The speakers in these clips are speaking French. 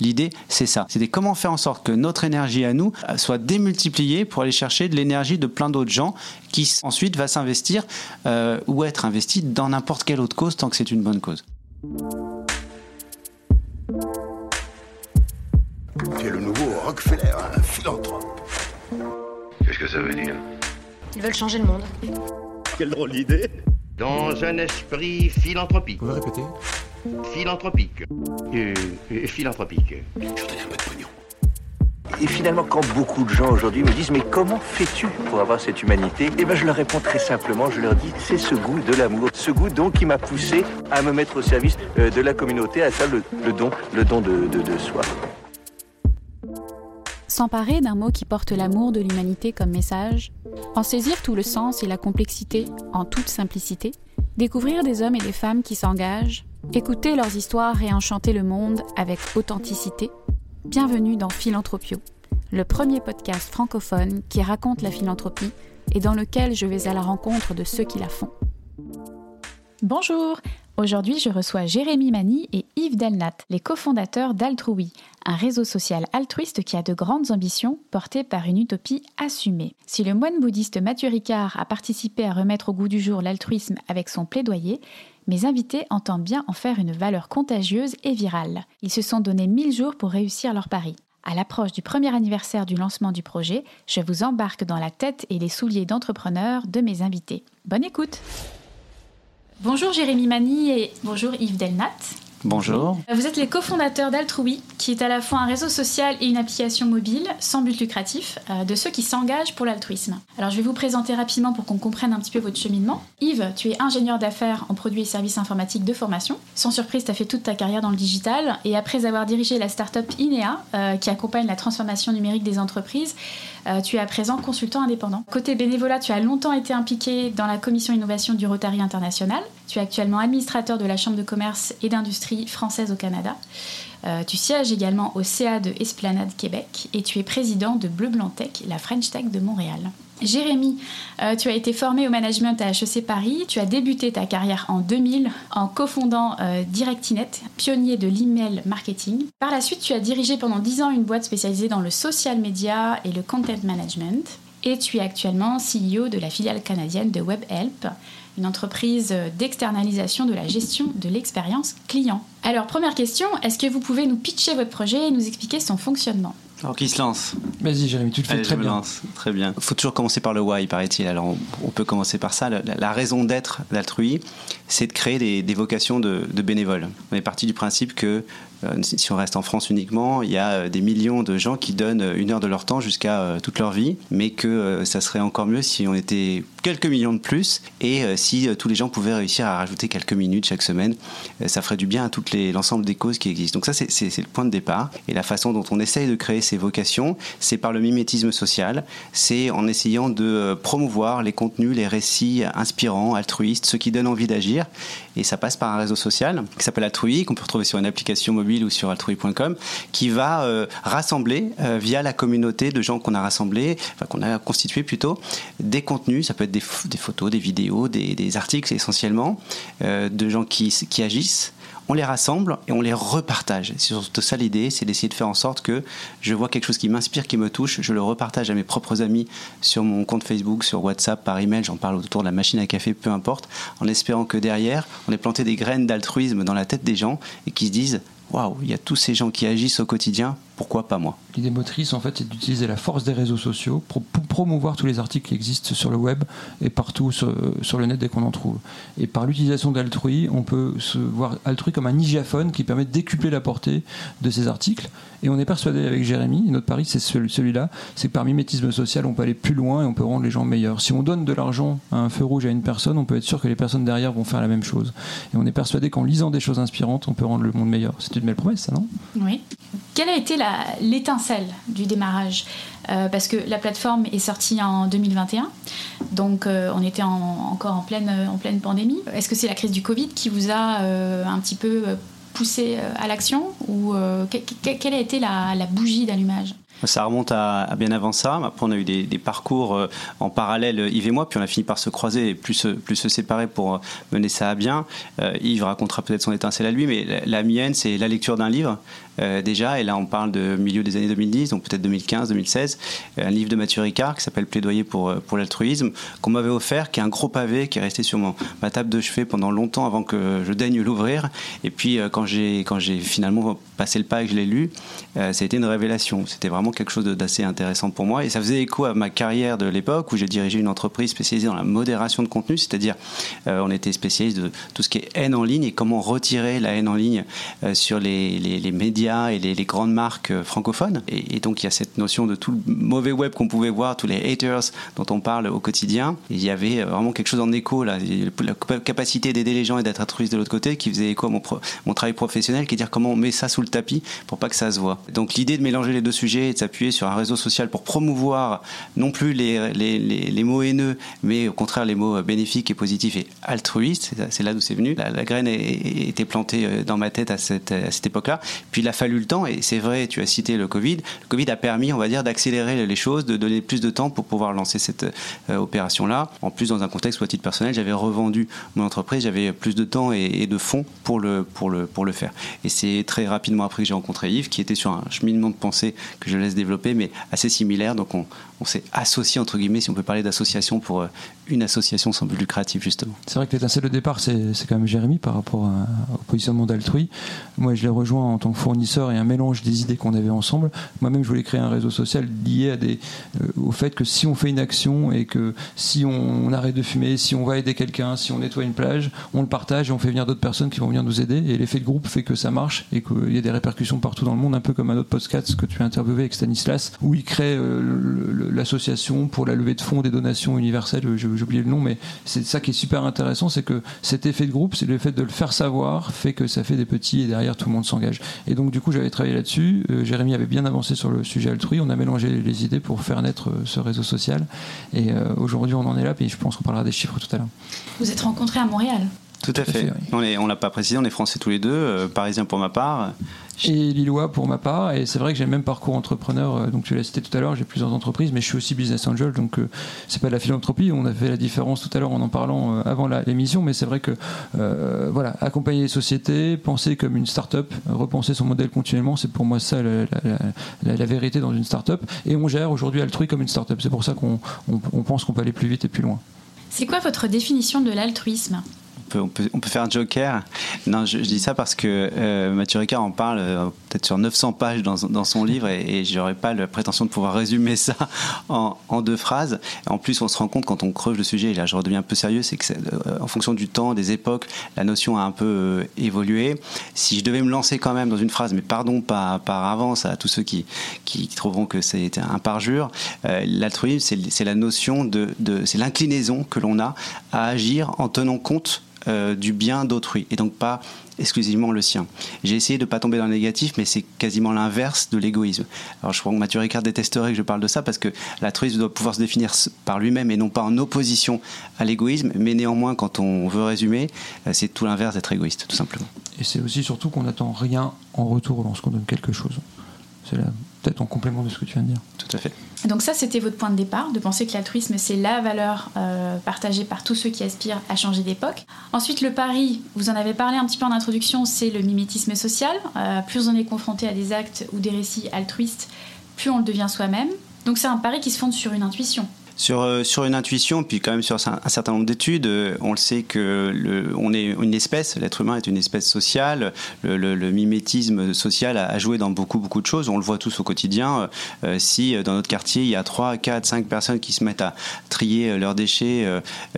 L'idée, c'est ça. C'était comment faire en sorte que notre énergie à nous euh, soit démultipliée pour aller chercher de l'énergie de plein d'autres gens qui ensuite va s'investir euh, ou être investi dans n'importe quelle autre cause tant que c'est une bonne cause. Tu es le nouveau Rockefeller, un philanthrope. Qu'est-ce que ça veut dire? Ils veulent changer le monde. Quelle drôle d'idée Dans un esprit philanthropique. Vous pouvez répéter? Philanthropique. Euh, euh, philanthropique. Je un peu de pognon. Et finalement, quand beaucoup de gens aujourd'hui me disent mais comment fais-tu pour avoir cette humanité? Eh ben, je leur réponds très simplement. Je leur dis c'est ce goût de l'amour, ce goût donc qui m'a poussé à me mettre au service euh, de la communauté, à faire le, le don, le don de, de, de soi. S'emparer d'un mot qui porte l'amour de l'humanité comme message, en saisir tout le sens et la complexité en toute simplicité, découvrir des hommes et des femmes qui s'engagent, écouter leurs histoires et enchanter le monde avec authenticité. Bienvenue dans Philanthropio, le premier podcast francophone qui raconte la philanthropie et dans lequel je vais à la rencontre de ceux qui la font. Bonjour Aujourd'hui, je reçois Jérémy Mani et Yves Delnat, les cofondateurs d'Altrui, un réseau social altruiste qui a de grandes ambitions portées par une utopie assumée. Si le moine bouddhiste Mathieu Ricard a participé à remettre au goût du jour l'altruisme avec son plaidoyer, mes invités entendent bien en faire une valeur contagieuse et virale. Ils se sont donné 1000 jours pour réussir leur pari. À l'approche du premier anniversaire du lancement du projet, je vous embarque dans la tête et les souliers d'entrepreneurs de mes invités. Bonne écoute Bonjour Jérémy Mani et bonjour Yves Delnat. Bonjour. Vous êtes les cofondateurs d'Altrui, qui est à la fois un réseau social et une application mobile sans but lucratif euh, de ceux qui s'engagent pour l'altruisme. Alors je vais vous présenter rapidement pour qu'on comprenne un petit peu votre cheminement. Yves, tu es ingénieur d'affaires en produits et services informatiques de formation. Sans surprise, tu as fait toute ta carrière dans le digital et après avoir dirigé la start-up INEA, euh, qui accompagne la transformation numérique des entreprises, euh, tu es à présent consultant indépendant. Côté bénévolat, tu as longtemps été impliqué dans la commission innovation du Rotary International. Tu es actuellement administrateur de la Chambre de commerce et d'industrie française au Canada. Euh, tu sièges également au CA de Esplanade Québec et tu es président de Bleu Blanc Tech, la French Tech de Montréal. Jérémy, euh, tu as été formé au management à HEC Paris. Tu as débuté ta carrière en 2000 en cofondant euh, Directinet, pionnier de l'email marketing. Par la suite, tu as dirigé pendant 10 ans une boîte spécialisée dans le social media et le content management. Et tu es actuellement CEO de la filiale canadienne de WebHelp, une entreprise d'externalisation de la gestion de l'expérience client. Alors, première question, est-ce que vous pouvez nous pitcher votre projet et nous expliquer son fonctionnement? Alors qui se lance Vas-y, Jérémy, tu le fais Allez, très je me bien. lance. Très bien. Il faut toujours commencer par le why, paraît-il. Alors, on, on peut commencer par ça. La, la raison d'être d'Altrui, c'est de créer des, des vocations de, de bénévoles. On est parti du principe que euh, si si on reste en France uniquement, il y a euh, des millions de gens qui donnent euh, une heure de leur temps jusqu'à euh, toute leur vie, mais que euh, ça serait encore mieux si on était quelques millions de plus et euh, si euh, tous les gens pouvaient réussir à rajouter quelques minutes chaque semaine. Euh, ça ferait du bien à l'ensemble des causes qui existent. Donc ça, c'est- c'est le point de départ. Et la façon dont on essaye de créer ces vocations, c'est par le mimétisme social, c'est en essayant de euh, promouvoir les contenus, les récits inspirants, altruistes, ceux qui donnent envie d'agir. Et ça passe par un réseau social qui s'appelle Altrui, qu'on peut retrouver sur une application mobile ou sur altrui.com, qui va euh, rassembler euh, via la communauté de gens qu'on a rassemblés, enfin qu'on a constitué plutôt, des contenus, ça peut être des, ph- des photos, des vidéos, des, articles essentiellement, euh, de gens qui, qui agissent. On les rassemble et on les repartage. C'est surtout ça l'idée, c'est d'essayer de faire en sorte que je vois quelque chose qui m'inspire, qui me touche, je le repartage à mes propres amis sur mon compte Facebook, sur WhatsApp, par email, j'en parle autour de la machine à café, peu importe, en espérant que derrière, on ait planté des graines d'altruisme dans la tête des gens et qui se disent waouh, il y a tous ces gens qui agissent au quotidien, pourquoi pas moi? L'idée motrice, en fait, c'est d'utiliser la force des réseaux sociaux pour, pour promouvoir tous les articles qui existent sur le web et partout sur, sur le net dès qu'on en trouve. Et par l'utilisation d'Altrui, on peut se voir Altrui comme un igiaphone qui permet de décupler la portée de ces articles. Et on est persuadé avec Jérémy, et notre pari c'est celui- celui-là, c'est que par mimétisme social, on peut aller plus loin et on peut rendre les gens meilleurs. Si on donne de l'argent à un feu rouge à une personne, on peut être sûr que les personnes derrière vont faire la même chose. Et on est persuadé qu'en lisant des choses inspirantes, on peut rendre le monde meilleur. C'est une belle promesse, ça, non? Oui. Quelle a été la- l'étincelle du démarrage Euh, Parce que la plateforme est sortie en 2021, donc euh, on était en- encore en pleine, en pleine pandémie. Est-ce que c'est la crise du Covid qui vous a euh, un petit peu euh, poussé euh, à l'action ou euh, que- que- quelle a été la, bougie d'allumage? Ça remonte à, bien avant ça. Après, on a eu des, parcours euh, en parallèle, Yves et moi, puis on a fini par se croiser et plus, se- plus se séparer pour euh, mener ça à bien. Euh, Yves racontera peut-être son étincelle à lui, mais la mienne, c'est la lecture d'un livre. Euh, déjà, et là on parle de milieu des années 2010, donc peut-être 2015, 2016, euh, un livre de Mathieu Ricard qui s'appelle Plaidoyer pour, euh, pour l'altruisme, qu'on m'avait offert, qui est un gros pavé qui est resté sur mon, ma table de chevet pendant longtemps avant que je daigne l'ouvrir. Et puis quand j'ai finalement passé le pas et que je l'ai lu, euh, ça a été une révélation. C'était vraiment quelque chose d'assez intéressant pour moi et ça faisait écho à ma carrière de l'époque où j'ai dirigé une entreprise spécialisée dans la modération de contenu, c'est-à-dire on était spécialiste de tout ce qui est haine en ligne et comment retirer la haine en ligne sur les médias et les, grandes marques euh, francophones. Et, donc il y a cette notion de tout le mauvais web qu'on pouvait voir, tous les haters dont on parle au quotidien. Il y avait euh, vraiment quelque chose en écho là, la capacité d'aider les gens et d'être altruiste de l'autre côté qui faisait écho à mon, travail professionnel, qui est dire comment on met ça sous le tapis pour pas que ça se voit. Donc l'idée de mélanger les deux sujets et de s'appuyer sur un réseau social pour promouvoir non plus les, mots haineux, mais au contraire les mots bénéfiques et positifs et altruistes, c'est- là d'où c'est venu. La, la graine a- été plantée euh, dans ma tête à cette, à cette époque-là. Puis il a fallu le temps, et c'est vrai, tu as cité le Covid. Le Covid a permis, on va dire, d'accélérer les choses, de donner plus de temps pour pouvoir lancer cette euh, opération-là. En plus, dans un contexte où, à titre personnel, j'avais revendu mon entreprise, j'avais plus de temps et, de fonds pour le, pour, le, pour le faire. Et c'est très rapidement après que j'ai rencontré Yves, qui était sur un cheminement de pensée que je laisse développer, mais assez similaire. Donc on, s'est associé, entre guillemets, si on peut parler d'association, pour euh, une association sans but lucratif, justement. C'est vrai que l'étincelle de départ, c'est quand même Jérémy par rapport au positionnement d'Altrui. Moi, je l'ai rejoint en tant que fournisseur et un mélange des idées qu'on avait ensemble. Moi-même, je voulais créer un réseau social lié euh, au fait que si on fait une action et que si on, arrête de fumer, si on va aider quelqu'un, si on nettoie une plage, on le partage et on fait venir d'autres personnes qui vont venir nous aider. Et l'effet de groupe fait que ça marche et qu'il y a des répercussions partout dans le monde, un peu comme un autre podcast que tu as interviewé avec Stanislas, où il crée euh, l'association pour la levée de fonds des donations universelles. J'ai oublié le nom, mais c'est ça qui est super intéressant, c'est que cet effet de groupe, c'est le fait de le faire savoir, fait que ça fait des petits et derrière tout le monde s'engage. Et donc du coup, j'avais travaillé là-dessus. Euh, Jérémy avait bien avancé sur le sujet altrui. On a mélangé les, les idées pour faire naître euh, ce réseau social. Et euh, aujourd'hui, on en est là. Puis je pense qu'on parlera des chiffres tout à l'heure. Vous êtes rencontrés à Montréal? Tout à à fait. fait, oui. On on l'a pas précisé, on est français tous les deux, euh, parisiens pour ma part. Et Lillois pour ma part. Et c'est vrai que j'ai le même parcours entrepreneur. euh, Donc tu l'as cité tout à l'heure, j'ai plusieurs entreprises, mais je suis aussi business angel. Donc euh, c'est pas de la philanthropie. On a fait la différence tout à l'heure en en parlant euh, avant l'émission, mais c'est vrai que euh, voilà, accompagner les sociétés, penser comme une start-up, repenser son modèle continuellement, c'est pour moi ça la, la- la- la vérité dans une start-up. Et on gère aujourd'hui Altrui comme une start-up. C'est pour ça qu'on on- on pense qu'on peut aller plus vite et plus loin. C'est quoi votre définition de l'altruisme? On, peut, faire un joker. Non, je, dis ça parce que euh, Mathieu Ricard en parle euh, peut-être sur 900 pages dans, son livre et, et j'aurais pas la prétention de pouvoir résumer ça en, deux phrases. En plus, on se rend compte quand on creuse le sujet, et là je redeviens un peu sérieux, c'est que euh, en fonction du temps, des époques, la notion a un peu euh, évolué. Si je devais me lancer quand même dans une phrase, mais pardon par, par avance à tous ceux qui, qui trouveront que c'est un parjure, l'altruisme, c'est, la notion de c'est l'inclinaison que l'on a à agir en tenant compte euh, du bien d'autrui et donc pas exclusivement le sien. J'ai essayé de ne pas tomber dans le négatif, mais c'est quasiment l'inverse de l'égoïsme. Alors je crois que Mathieu Ricard détesterait que je parle de ça parce que l'altruisme doit pouvoir se définir par lui-même et non pas en opposition à l'égoïsme, mais néanmoins quand on veut résumer, euh, c'est tout l'inverse d'être égoïste, tout simplement. Et c'est aussi surtout qu'on n'attend rien en retour lorsqu'on donne quelque chose. C'est peut-être en complément de ce que tu viens de dire. Tout à fait. Donc ça, c'était votre point de départ, de penser que l'altruisme, c'est la valeur euh, partagée par tous ceux qui aspirent à changer d'époque. Ensuite, le pari, vous en avez parlé un petit peu en introduction, c'est le mimétisme social. Euh, plus on est confronté à des actes ou des récits altruistes, plus on le devient soi-même. Donc c'est un pari qui se fonde sur une intuition. Sur, euh, sur une intuition, puis quand même sur un, certain nombre d'études, euh, on le sait que on est une espèce, l'être humain est une espèce sociale, le, mimétisme social a, joué dans beaucoup beaucoup de choses, on le voit tous au quotidien. Euh, si dans notre quartier il y a 3, 4, 5 personnes qui se mettent à trier leurs déchets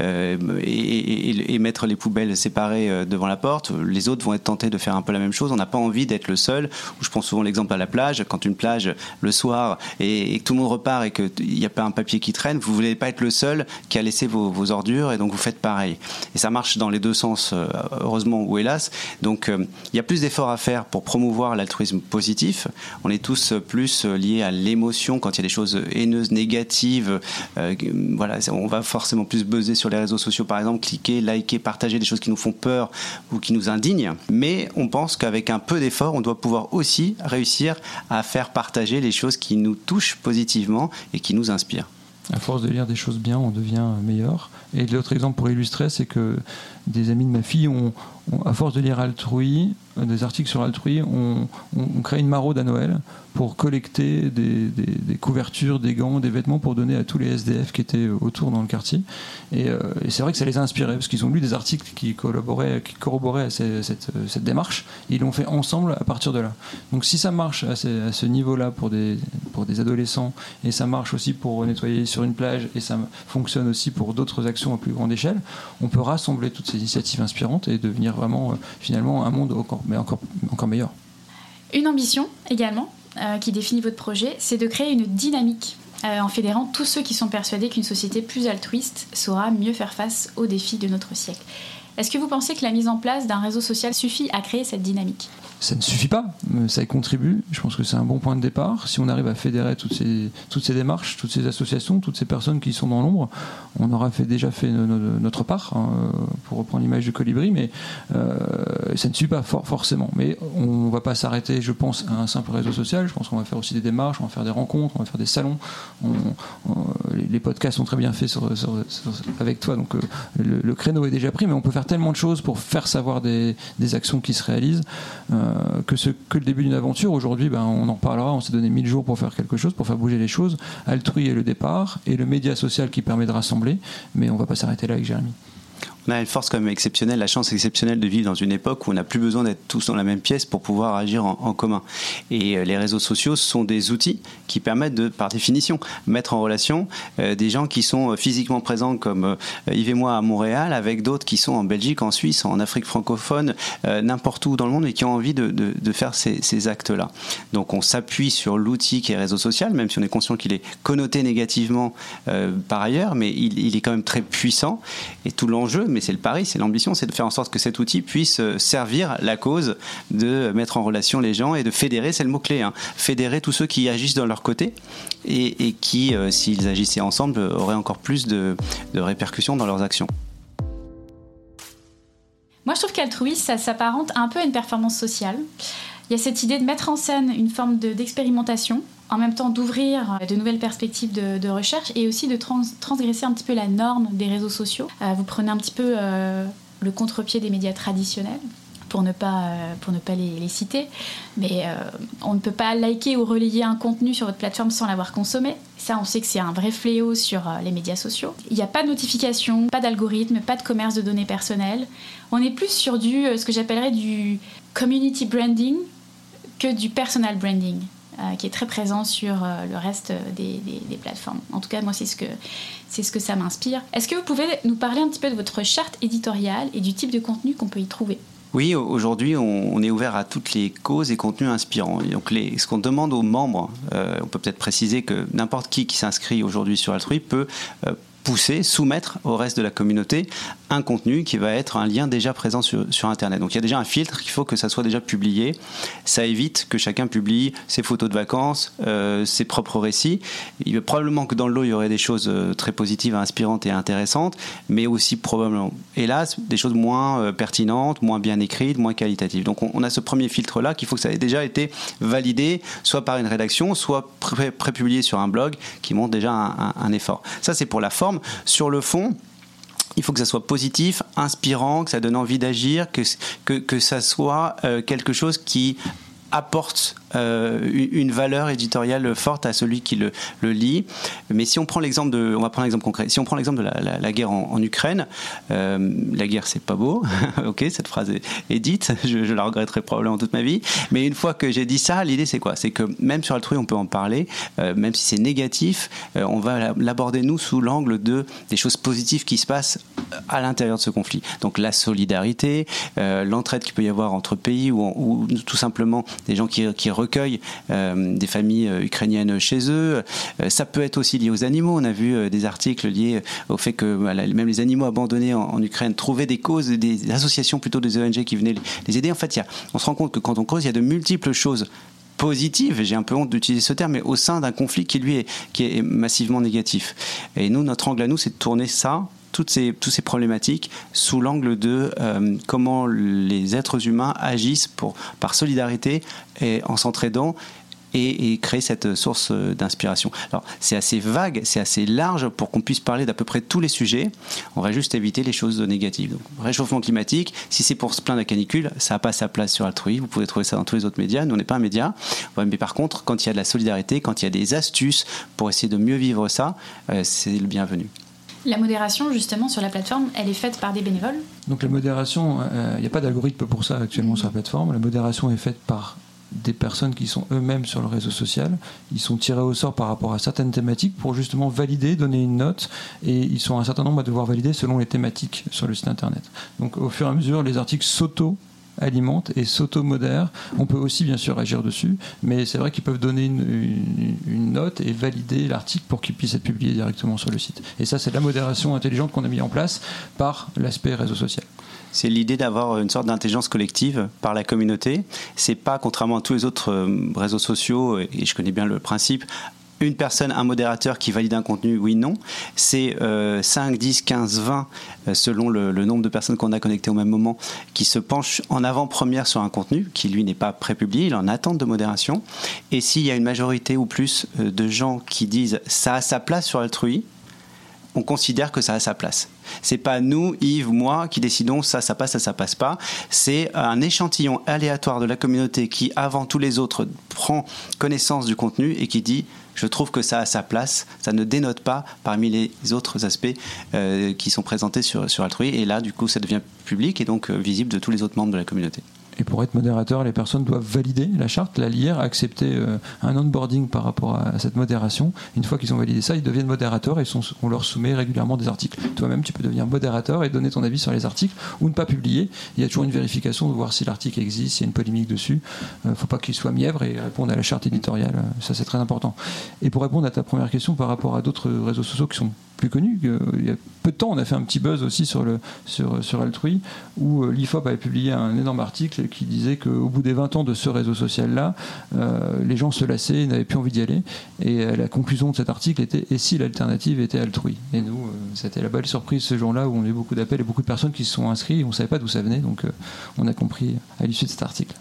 et, et- et mettre les poubelles séparées devant la porte, les autres vont être tentés de faire un peu la même chose. On n'a pas envie d'être le seul. Je prends souvent l'exemple à la plage, quand une plage le soir et, et que tout le monde repart et qu'il n'y a pas un papier qui traîne, vous vous n'allez pas être le seul qui a laissé vos, ordures et donc vous faites pareil. Et ça marche dans les deux sens, euh, heureusement ou hélas. Donc euh, il y a plus d'efforts à faire pour promouvoir l'altruisme positif. On est tous plus liés à l'émotion quand il y a des choses haineuses, négatives. Euh, voilà, on va forcément plus buzzer sur les réseaux sociaux, par exemple, cliquer, liker, partager des choses qui nous font peur ou qui nous indignent. Mais on pense qu'avec un peu d'effort, on doit pouvoir aussi réussir à faire partager les choses qui nous touchent positivement et qui nous inspirent. À force de lire des choses bien, on devient meilleur. Et l'autre exemple pour illustrer, c'est que des amis de ma fille ont, à force de lire Altrui, euh, des articles sur Altrui, on, on, crée une maraude à Noël pour collecter des, couvertures, des gants, des vêtements pour donner à tous les SDF qui étaient autour dans le quartier. Et, euh, et c'est vrai que ça les a inspirés parce qu'ils ont lu des articles qui, collaboraient, qui corroboraient cette, démarche. Et ils l'ont fait ensemble à partir de là. Donc si ça marche à ce, niveau-là pour des adolescents et ça marche aussi pour nettoyer sur une plage et ça fonctionne aussi pour d'autres actions à plus grande échelle, on peut rassembler toutes ces initiatives inspirantes et devenir vraiment euh, finalement un monde encore, meilleur. Une ambition également euh, qui définit votre projet, c'est de créer une dynamique euh, en fédérant tous ceux qui sont persuadés qu'une société plus altruiste saura mieux faire face aux défis de notre siècle. Est-ce que vous pensez que la mise en place d'un réseau social suffit à créer cette dynamique? Ça ne suffit pas, ça y contribue. Je pense que c'est un bon point de départ. Si on arrive à fédérer toutes ces, démarches, toutes ces associations, toutes ces personnes qui sont dans l'ombre, on aura fait, déjà fait notre part, hein, pour reprendre l'image du colibri, mais euh, ça ne suffit pas forcément. Mais on ne va pas s'arrêter, je pense, à un simple réseau social. Je pense qu'on va faire aussi des démarches, on va faire des rencontres, on va faire des salons. les podcasts sont très bien faits avec toi, donc euh, le, créneau est déjà pris, mais on peut faire tellement de choses pour faire savoir des, actions qui se réalisent. Euh, euh, que, ce, que le début d'une aventure. Aujourd'hui, ben, on en reparlera. On s'est donné 1000 jours pour faire quelque chose, pour faire bouger les choses. Altrui est le départ et le média social qui permet de rassembler. Mais on va pas s'arrêter là avec Jérémy on a une force quand même exceptionnelle, la chance exceptionnelle de vivre dans une époque où on n'a plus besoin d'être tous dans la même pièce pour pouvoir agir en, commun. Et euh, les réseaux sociaux sont des outils qui permettent de, par définition, mettre en relation euh, des gens qui sont euh, physiquement présents comme Yves et moi à Montréal avec d'autres qui sont en Belgique, en Suisse, en Afrique francophone, n'importe où dans le monde et qui ont envie de, faire ces, actes-là. Donc on s'appuie sur l'outil qui est réseau social, même si on est conscient qu'il est connoté négativement par ailleurs, mais il, est quand même très puissant. Et tout l'enjeu, mais c'est le pari, c'est l'ambition, c'est de faire en sorte que cet outil puisse euh, servir la cause de mettre en relation les gens et de fédérer, c'est le mot-clé, hein, fédérer tous ceux qui agissent de leur côté et, qui, euh, s'ils agissaient ensemble, auraient encore plus de, répercussions dans leurs actions. Moi, je trouve qu'altruisme, ça s'apparente un peu à une performance sociale. Il y a cette idée de mettre en scène une forme d'expérimentation en même temps d'ouvrir de nouvelles perspectives de, recherche et aussi de transgresser un petit peu la norme des réseaux sociaux. Euh, vous prenez un petit peu euh, le contre-pied des médias traditionnels pour ne pas, euh, pour ne pas les, citer. Mais on ne peut pas liker ou relayer un contenu sur votre plateforme sans l'avoir consommé. Ça, on sait que c'est un vrai fléau sur les médias sociaux. Il n'y a pas de notification, pas d'algorithme, pas de commerce de données personnelles. On est plus sur du, ce que j'appellerais du community branding que du personal branding. Euh, qui est très présent sur euh, le reste des, plateformes. En tout cas, moi, c'est ce que, c'est ce que ça m'inspire. Est-ce que vous pouvez nous parler un petit peu de votre charte éditoriale et du type de contenu qu'on peut y trouver? Oui, aujourd'hui, on, est ouvert à toutes les causes et contenus inspirants. donc, ce qu'on demande aux membres, euh, on peut peut-être préciser que n'importe qui qui s'inscrit aujourd'hui sur Altrui peut pousser, soumettre au reste de la communauté un contenu qui va être un lien déjà présent sur, Internet. Donc il y a déjà un filtre qu'il faut que ça soit déjà publié. Ça évite que chacun publie ses photos de vacances, euh, ses propres récits. Il probablement que dans le lot, il y aurait des choses euh, très positives, inspirantes et intéressantes, mais aussi probablement, hélas, des choses moins euh, pertinentes, moins bien écrites, moins qualitatives. Donc on, a ce premier filtre-là qu'il faut que ça ait déjà été validé, soit par une rédaction, soit pré-publié sur un blog qui montre déjà un effort. Ça, c'est pour la forme sur le fond, il faut que ça soit positif, inspirant, que ça donne envie d'agir, que, ça soit euh, quelque chose qui apporte une valeur éditoriale forte à celui qui le, lit. Mais si on prend l'exemple de, on va prendre un exemple concret. Si on prend l'exemple de la, guerre en, Ukraine, euh, la guerre c'est pas beau. ok, cette phrase est, dite. Je, la regretterai probablement toute ma vie. Mais une fois que j'ai dit ça, l'idée c'est quoi? C'est que même sur Altrui on peut en parler, euh, même si c'est négatif, on va l'aborder nous sous l'angle de des choses positives qui se passent à l'intérieur de ce conflit. Donc la solidarité, l'entraide qu'il peut y avoir entre pays ou, ou tout simplement des gens qui, qui recueillent euh, des familles euh, ukrainiennes chez eux. Euh, ça peut être aussi lié aux animaux. On a vu des articles liés au fait que même les animaux abandonnés en, Ukraine trouvaient des causes, des associations plutôt des ONG qui venaient les- aider. En fait, y a, on se rend compte que quand on cause, il y a de multiples choses positives, et j'ai un peu honte d'utiliser ce terme, mais au sein d'un conflit qui lui est, qui est massivement négatif. Et nous, notre angle à nous, c'est de tourner ça, toutes ces, problématiques, sous l'angle de euh, comment les êtres humains agissent par solidarité et en s'entraidant et, et créer cette source euh, d'inspiration. Alors c'est assez vague, c'est assez large pour qu'on puisse parler d'à peu près tous les sujets. On va juste éviter les choses négatives. Réchauffement climatique, si c'est pour se plaindre la canicule, ça n'a pas sa place sur Altrui. Vous pouvez trouver ça dans tous les autres médias. Nous, on n'est pas un média. Mais par contre, quand il y a de la solidarité, quand il y a des astuces pour essayer de mieux vivre ça, euh, c'est le bienvenu. La modération, justement, sur la plateforme, elle est faite par des bénévoles. Donc la modération, euh, il n'y a pas d'algorithme pour ça actuellement sur la plateforme. La modération est faite par des personnes qui sont eux-mêmes sur le réseau social. Ils sont tirés au sort par rapport à certaines thématiques pour justement valider, donner une note. Et ils sont un certain nombre à devoir valider selon les thématiques sur le site internet. Donc au fur et à mesure, les articles s'auto alimentent et s'auto-modèrent. On peut aussi bien sûr agir dessus, mais c'est vrai qu'ils peuvent donner une, note et valider l'article pour qu'il puisse être publié directement sur le site. Et ça, c'est la modération intelligente qu'on a mis en place par l'aspect réseau social. C'est l'idée d'avoir une sorte d'intelligence collective par la communauté. C'est pas, contrairement à tous les autres euh, réseaux sociaux, et je connais bien le principe, une personne, un modérateur qui valide un contenu, oui, non. C'est euh, 5, 10, 15, 20, euh, selon le, le nombre de personnes qu'on a connectées au même moment, qui se penchent en avant-première sur un contenu qui, lui, n'est pas prépublié, il est en attente de modération. Et s'il y a une majorité ou plus euh, de gens qui disent ça a sa place sur Altrui, on considère que ça a sa place. C'est pas nous, Yves, moi, qui décidons ça, ça passe, ça, ça passe pas. C'est un échantillon aléatoire de la communauté qui, avant tous les autres, prend connaissance du contenu et qui dit je trouve que ça a sa place, ça ne dénote pas parmi les autres aspects euh, qui sont présentés sur, sur Altrui. Et là, du coup, ça devient public et donc euh, visible de tous les autres membres de la communauté. Et pour être modérateur, les personnes doivent valider la charte, la lire, accepter euh, un onboarding par rapport à cette modération. Une fois qu'ils ont validé ça, ils deviennent modérateurs et sont- on leur soumet régulièrement des articles. Toi-même, tu peux devenir modérateur et donner ton avis sur les articles ou ne pas publier. Il y a toujours une vérification de voir si l'article existe, s'il y a une polémique dessus. Il ne faut pas qu'il soit mièvre et répondre à la charte éditoriale. Euh, Ça, c'est très important. Et pour répondre à ta première question par rapport à d'autres réseaux sociaux qui sont plus connus, euh, il y a peu de temps, on a fait un petit buzz aussi sur, le, sur, sur Altrui, où euh, l'IFOP avait publié un énorme article qui disait qu'au bout des 20 ans de ce réseau social-là, euh, les gens se lassaient, n'avaient plus envie d'y aller. Et euh, la conclusion de cet article était et si l'alternative était Altrui Et nous, c'était la belle surprise ce jour-là où on a eu beaucoup d'appels et beaucoup de personnes qui se sont inscrits et on ne savait pas d'où ça venait, donc on a compris à l'issue de cet article.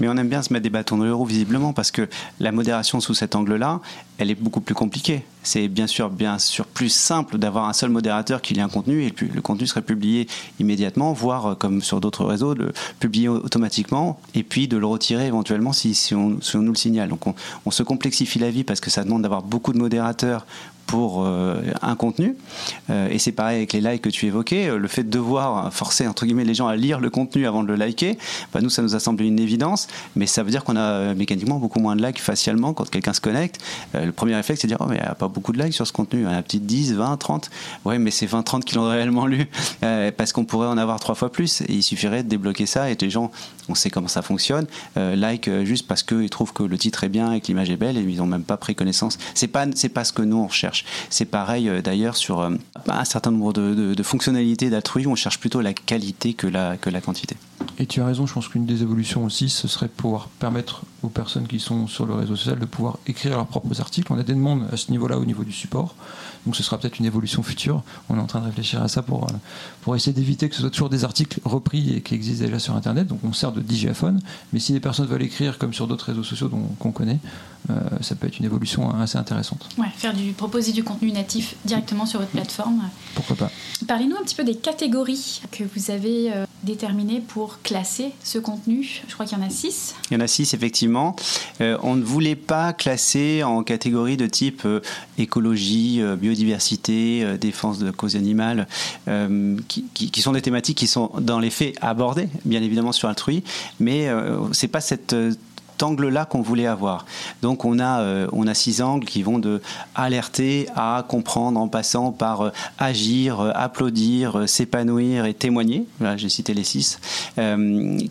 Mais on aime bien se mettre des bâtons dans les roues visiblement parce que la modération sous cet angle-là, elle est beaucoup plus compliquée. C'est bien sûr, bien sûr plus simple d'avoir un seul modérateur qui lit un contenu et le contenu serait publié immédiatement, voire euh, comme sur d'autres réseaux, le publier automatiquement et puis de le retirer éventuellement si, si, on, si on nous le signale. Donc on, se complexifie la vie parce que ça demande d'avoir beaucoup de modérateurs pour euh, un contenu. Euh, et c'est pareil avec les likes que tu évoquais. Le fait de devoir forcer entre guillemets les gens à lire le contenu avant de le liker, bah, nous ça nous a semblé une évidence, mais ça veut dire qu'on a mécaniquement beaucoup moins de likes facialement quand quelqu'un se connecte. Le premier réflexe c'est de dire oh mais il n'y a pas beaucoup de likes sur ce contenu, a peut-être 10, 20, 30. Ouais mais c'est 20, 30 qui l'ont réellement lu Euh, parce qu'on pourrait en avoir trois fois plus. Et il suffirait de débloquer ça et les gens, on sait comment ça fonctionne, euh, like euh, juste parce qu'ils trouvent que le titre est bien et que l'image est belle et ils n'ont même pas pris connaissance. C'est pas c'est pas ce que nous on recherche. C'est pareil d'ailleurs sur un certain nombre de fonctionnalités d'Altrui, on cherche plutôt la qualité que la, que la quantité. Et tu as raison, je pense qu'une des évolutions aussi, ce serait pouvoir permettre aux personnes qui sont sur le réseau social de pouvoir écrire leurs propres articles. On a des demandes à ce niveau-là, au niveau du support. Donc ce sera peut-être une évolution future. On est en train de réfléchir à ça pour, euh, pour essayer d'éviter que ce soit toujours des articles repris et qui existent déjà sur Internet. Donc on sert de digiaphone. Mais si les personnes veulent écrire comme sur d'autres réseaux sociaux qu'on connaît, ça peut être une évolution assez intéressante. Ouais, faire du, proposer du contenu natif directement sur votre plateforme. Pourquoi pas Parlez-nous un petit peu des catégories que vous avez euh, déterminées pour classer ce contenu. Je crois qu'il y en a six. Il y en a six, effectivement. Euh, on ne voulait pas classer en catégories de type euh, écologie, euh, biodiversité, euh, défense de la cause animale, euh, qui, qui- qui sont des thématiques qui sont dans les faits abordées, bien évidemment, sur Altrui, mais euh, c'est pas cette. Angle-là qu'on voulait avoir. Donc on a, euh, on a six angles qui vont de alerter à comprendre en passant par euh, agir, euh, applaudir, s'épanouir et témoigner. Voilà, j'ai cité les six,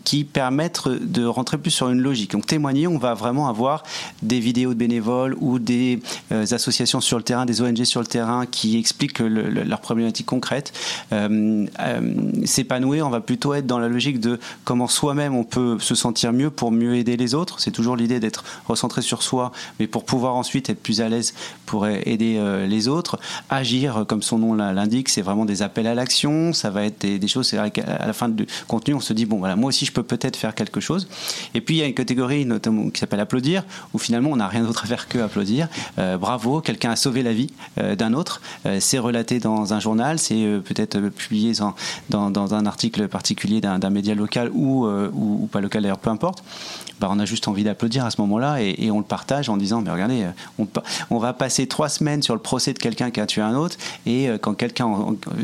qui permettent de rentrer plus sur une logique. Donc témoigner, on va vraiment avoir des vidéos de bénévoles ou des associations sur le terrain, des ONG sur le terrain qui expliquent le- le- leurs problématiques concrètes. S'épanouir, on va plutôt être dans la logique de comment soi-même on peut se sentir mieux pour mieux aider les autres. C'est toujours l'idée d'être recentré sur soi, mais pour pouvoir ensuite être plus à l'aise pour aider euh, les autres. Agir, euh, comme son nom l'indique, c'est vraiment des appels à l'action. Ça va être des, choses, c'est à la fin du contenu, on se dit, bon, voilà, moi aussi, je peux peut-être faire quelque chose. Et puis, il y a une catégorie notamment qui s'appelle applaudir, où finalement, on n'a rien d'autre à faire que applaudir. Euh, bravo, quelqu'un a sauvé la vie d'un autre. C'est relaté dans un journal, c'est peut-être publié dans, un article particulier d'un média local ou, ou pas local d'ailleurs, peu importe. Bah, on a juste envie d'applaudir à ce moment-là et, on le partage en disant mais regardez euh, on, va passer trois semaines sur le procès de quelqu'un qui a tué un autre et euh, quand quelqu'un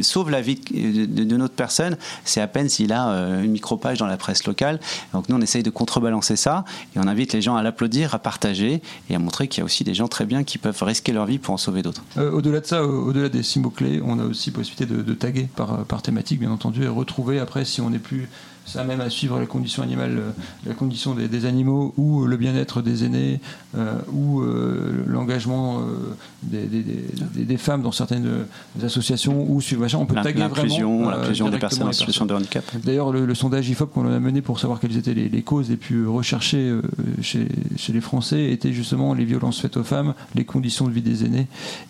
sauve la vie d'une autre personne c'est à peine s'il a euh, une micropage dans la presse locale. Donc nous on essaye de contrebalancer ça et on invite les gens à l'applaudir à partager et à montrer qu'il y a aussi des gens très bien qui peuvent risquer leur vie pour en sauver d'autres. Au-delà de ça, au- au-delà des six mots-clés, on a aussi possibilité de, de taguer par, par thématique, bien entendu, et retrouver après si on n'est plus ça même à suivre la condition animale, euh, la condition des, des animaux ou le bien-être des aînés euh, ou euh, l'engagement euh, des, femmes dans certaines euh, associations ou sur machin, on peut taguer vraiment euh, l'inclusion des personnes en situation de handicap D'ailleurs, le, le sondage IFOP qu'on a mené pour savoir quelles étaient les, les causes les plus recherchées euh, chez, chez les Français était justement les violences faites aux femmes, les conditions de vie des aînés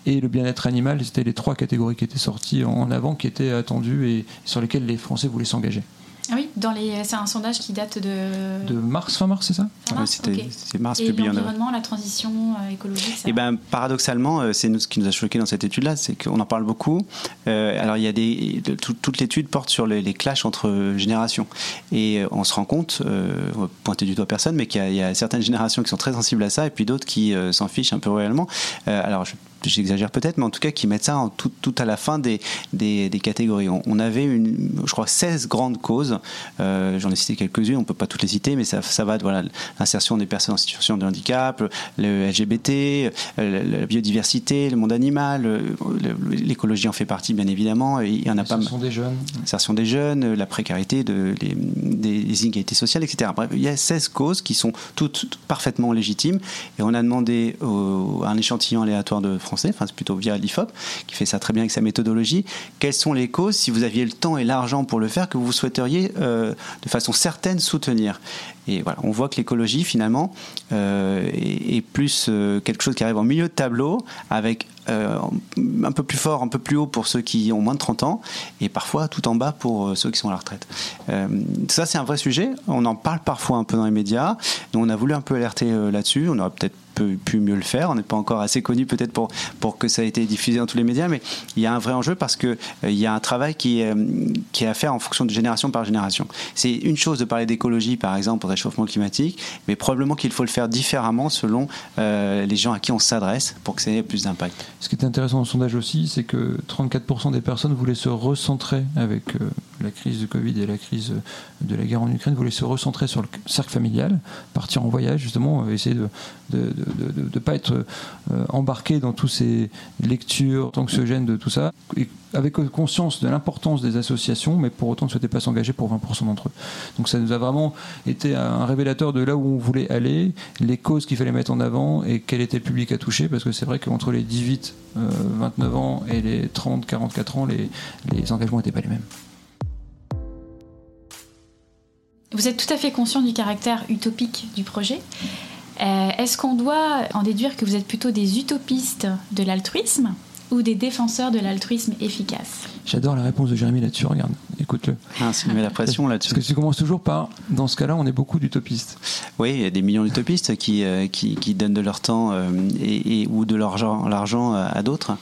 et le bien-être animal. C'était les trois catégories qui étaient sorties en avant, qui étaient attendues et sur lesquelles les Français voulaient s'engager. Ah oui, dans les... c'est un sondage qui date de. De mars, fin mars, c'est ça Fin Ouais, mars c'était Ok. c'est mars Et publié en l'environnement, la transition euh, écologique, ça Et ben paradoxalement, euh, c'est nous ce qui nous a choqué dans cette étude-là, c'est qu'on en parle beaucoup. Euh, alors il y a des de- tout- toute l'étude porte sur les, les clashs entre générations et on se rend compte, euh, on va pointer du doigt personne, mais qu'il y, a- il y a certaines générations qui sont très sensibles à ça et puis d'autres qui euh, s'en fichent un peu réellement. Euh, alors je- J'exagère peut-être, mais en tout cas qui mettent ça en tout, tout à la fin des, des, des catégories. On, on avait, une, je crois, 16 grandes causes. Euh, J'en ai cité quelques-unes, on peut pas toutes les citer, mais ça, ça va de voilà, l'insertion des personnes en situation de handicap, le LGBT, euh, la, biodiversité, le monde animal, euh, l'écologie en fait partie bien évidemment. Et il y en a pas sont des jeunes. l'insertion des jeunes, la précarité, de, les, des inégalités sociales, etc. Bref, il y a 16 causes qui sont toutes parfaitement légitimes et on a demandé au- à un échantillon aléatoire de enfin c'est plutôt via l'IFOP, qui fait ça très bien avec sa méthodologie, quelles sont les causes, si vous aviez le temps et l'argent pour le faire, que vous souhaiteriez euh, de façon certaine soutenir? Et voilà, on voit que l'écologie finalement euh, est, plus euh, quelque chose qui arrive en milieu de tableau avec un peu plus fort, un peu plus haut pour ceux qui ont moins de 30 ans et parfois tout en bas pour ceux qui sont à la retraite. Ça c'est un vrai sujet, on en parle parfois un peu dans les médias, nous on a voulu un peu alerter là-dessus, on aurait peut-être pu, pu mieux le faire, on n'est pas encore assez connu peut-être pour, pour que ça ait été diffusé dans tous les médias, mais il y a un vrai enjeu parce que euh, y a un travail qui est, qui à faire en fonction de génération par génération. C'est une chose de parler d'écologie par exemple le réchauffement climatique, mais probablement qu'il faut le faire différemment selon euh, les gens à qui on s'adresse pour que ça ait plus d'impact. Ce qui est intéressant dans le sondage aussi, c'est que 34% des personnes voulaient se recentrer avec euh, la crise de Covid et la crise de la guerre en Ukraine, voulaient se recentrer sur le cercle familial, partir en voyage justement, essayer de de, pas être euh, embarqué dans tous ces lectures anxiogènes de tout ça, avec conscience de l'importance des associations, mais pour autant ne souhaitaient pas s'engager pour 20% d'entre eux. Donc ça nous a vraiment été un révélateur de là où on voulait aller, les causes qu'il fallait mettre en avant et quel était le public à toucher, parce que c'est vrai qu'entre les 18, euh, 29 ans et les 30, 44 ans, les, les engagements n'étaient pas les mêmes. Vous êtes tout à fait conscient du caractère utopique du projet. Euh, Est-ce qu'on doit en déduire que vous êtes plutôt des utopistes de l'altruisme ou des défenseurs de l'altruisme efficace? J'adore la réponse de Jérémy là-dessus, regarde, écoute-le. Ah, ça met la pression là-dessus. Parce que tu commences toujours par, dans ce cas-là, on est beaucoup d'utopistes. Oui, il y a des millions d'utopistes qui, euh, qui, qui, donnent de leur temps euh, et, et, ou de l'argent à d'autres.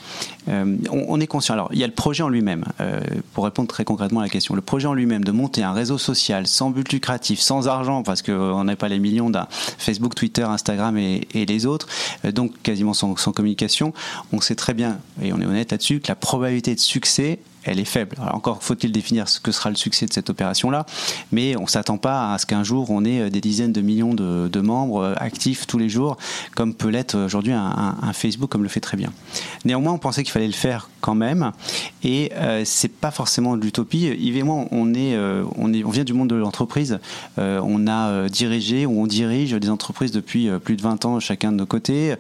Euh, on, est conscient. Alors, il y a le projet en lui-même. Euh, pour répondre très concrètement à la question, le projet en lui-même de monter un réseau social sans but lucratif, sans argent, parce qu'on n'a pas les millions d'un Facebook, Twitter, Instagram et, les autres, euh, donc quasiment sans, sans, communication, on sait très bien, et on est honnête là-dessus, que la probabilité de succès elle est faible. Alors encore faut-il définir ce que sera le succès de cette opération-là, mais on ne s'attend pas à ce qu'un jour on ait des dizaines de millions de, membres actifs tous les jours, comme peut l'être aujourd'hui un, Facebook, comme le fait très bien. Néanmoins, on pensait qu'il fallait le faire quand même, et euh, c'est pas forcément de l'utopie. Yves et moi, on est, euh, on est, on vient du monde de l'entreprise. Euh, on a dirigé ou on dirige des entreprises depuis plus de 20 ans, chacun de nos côtés,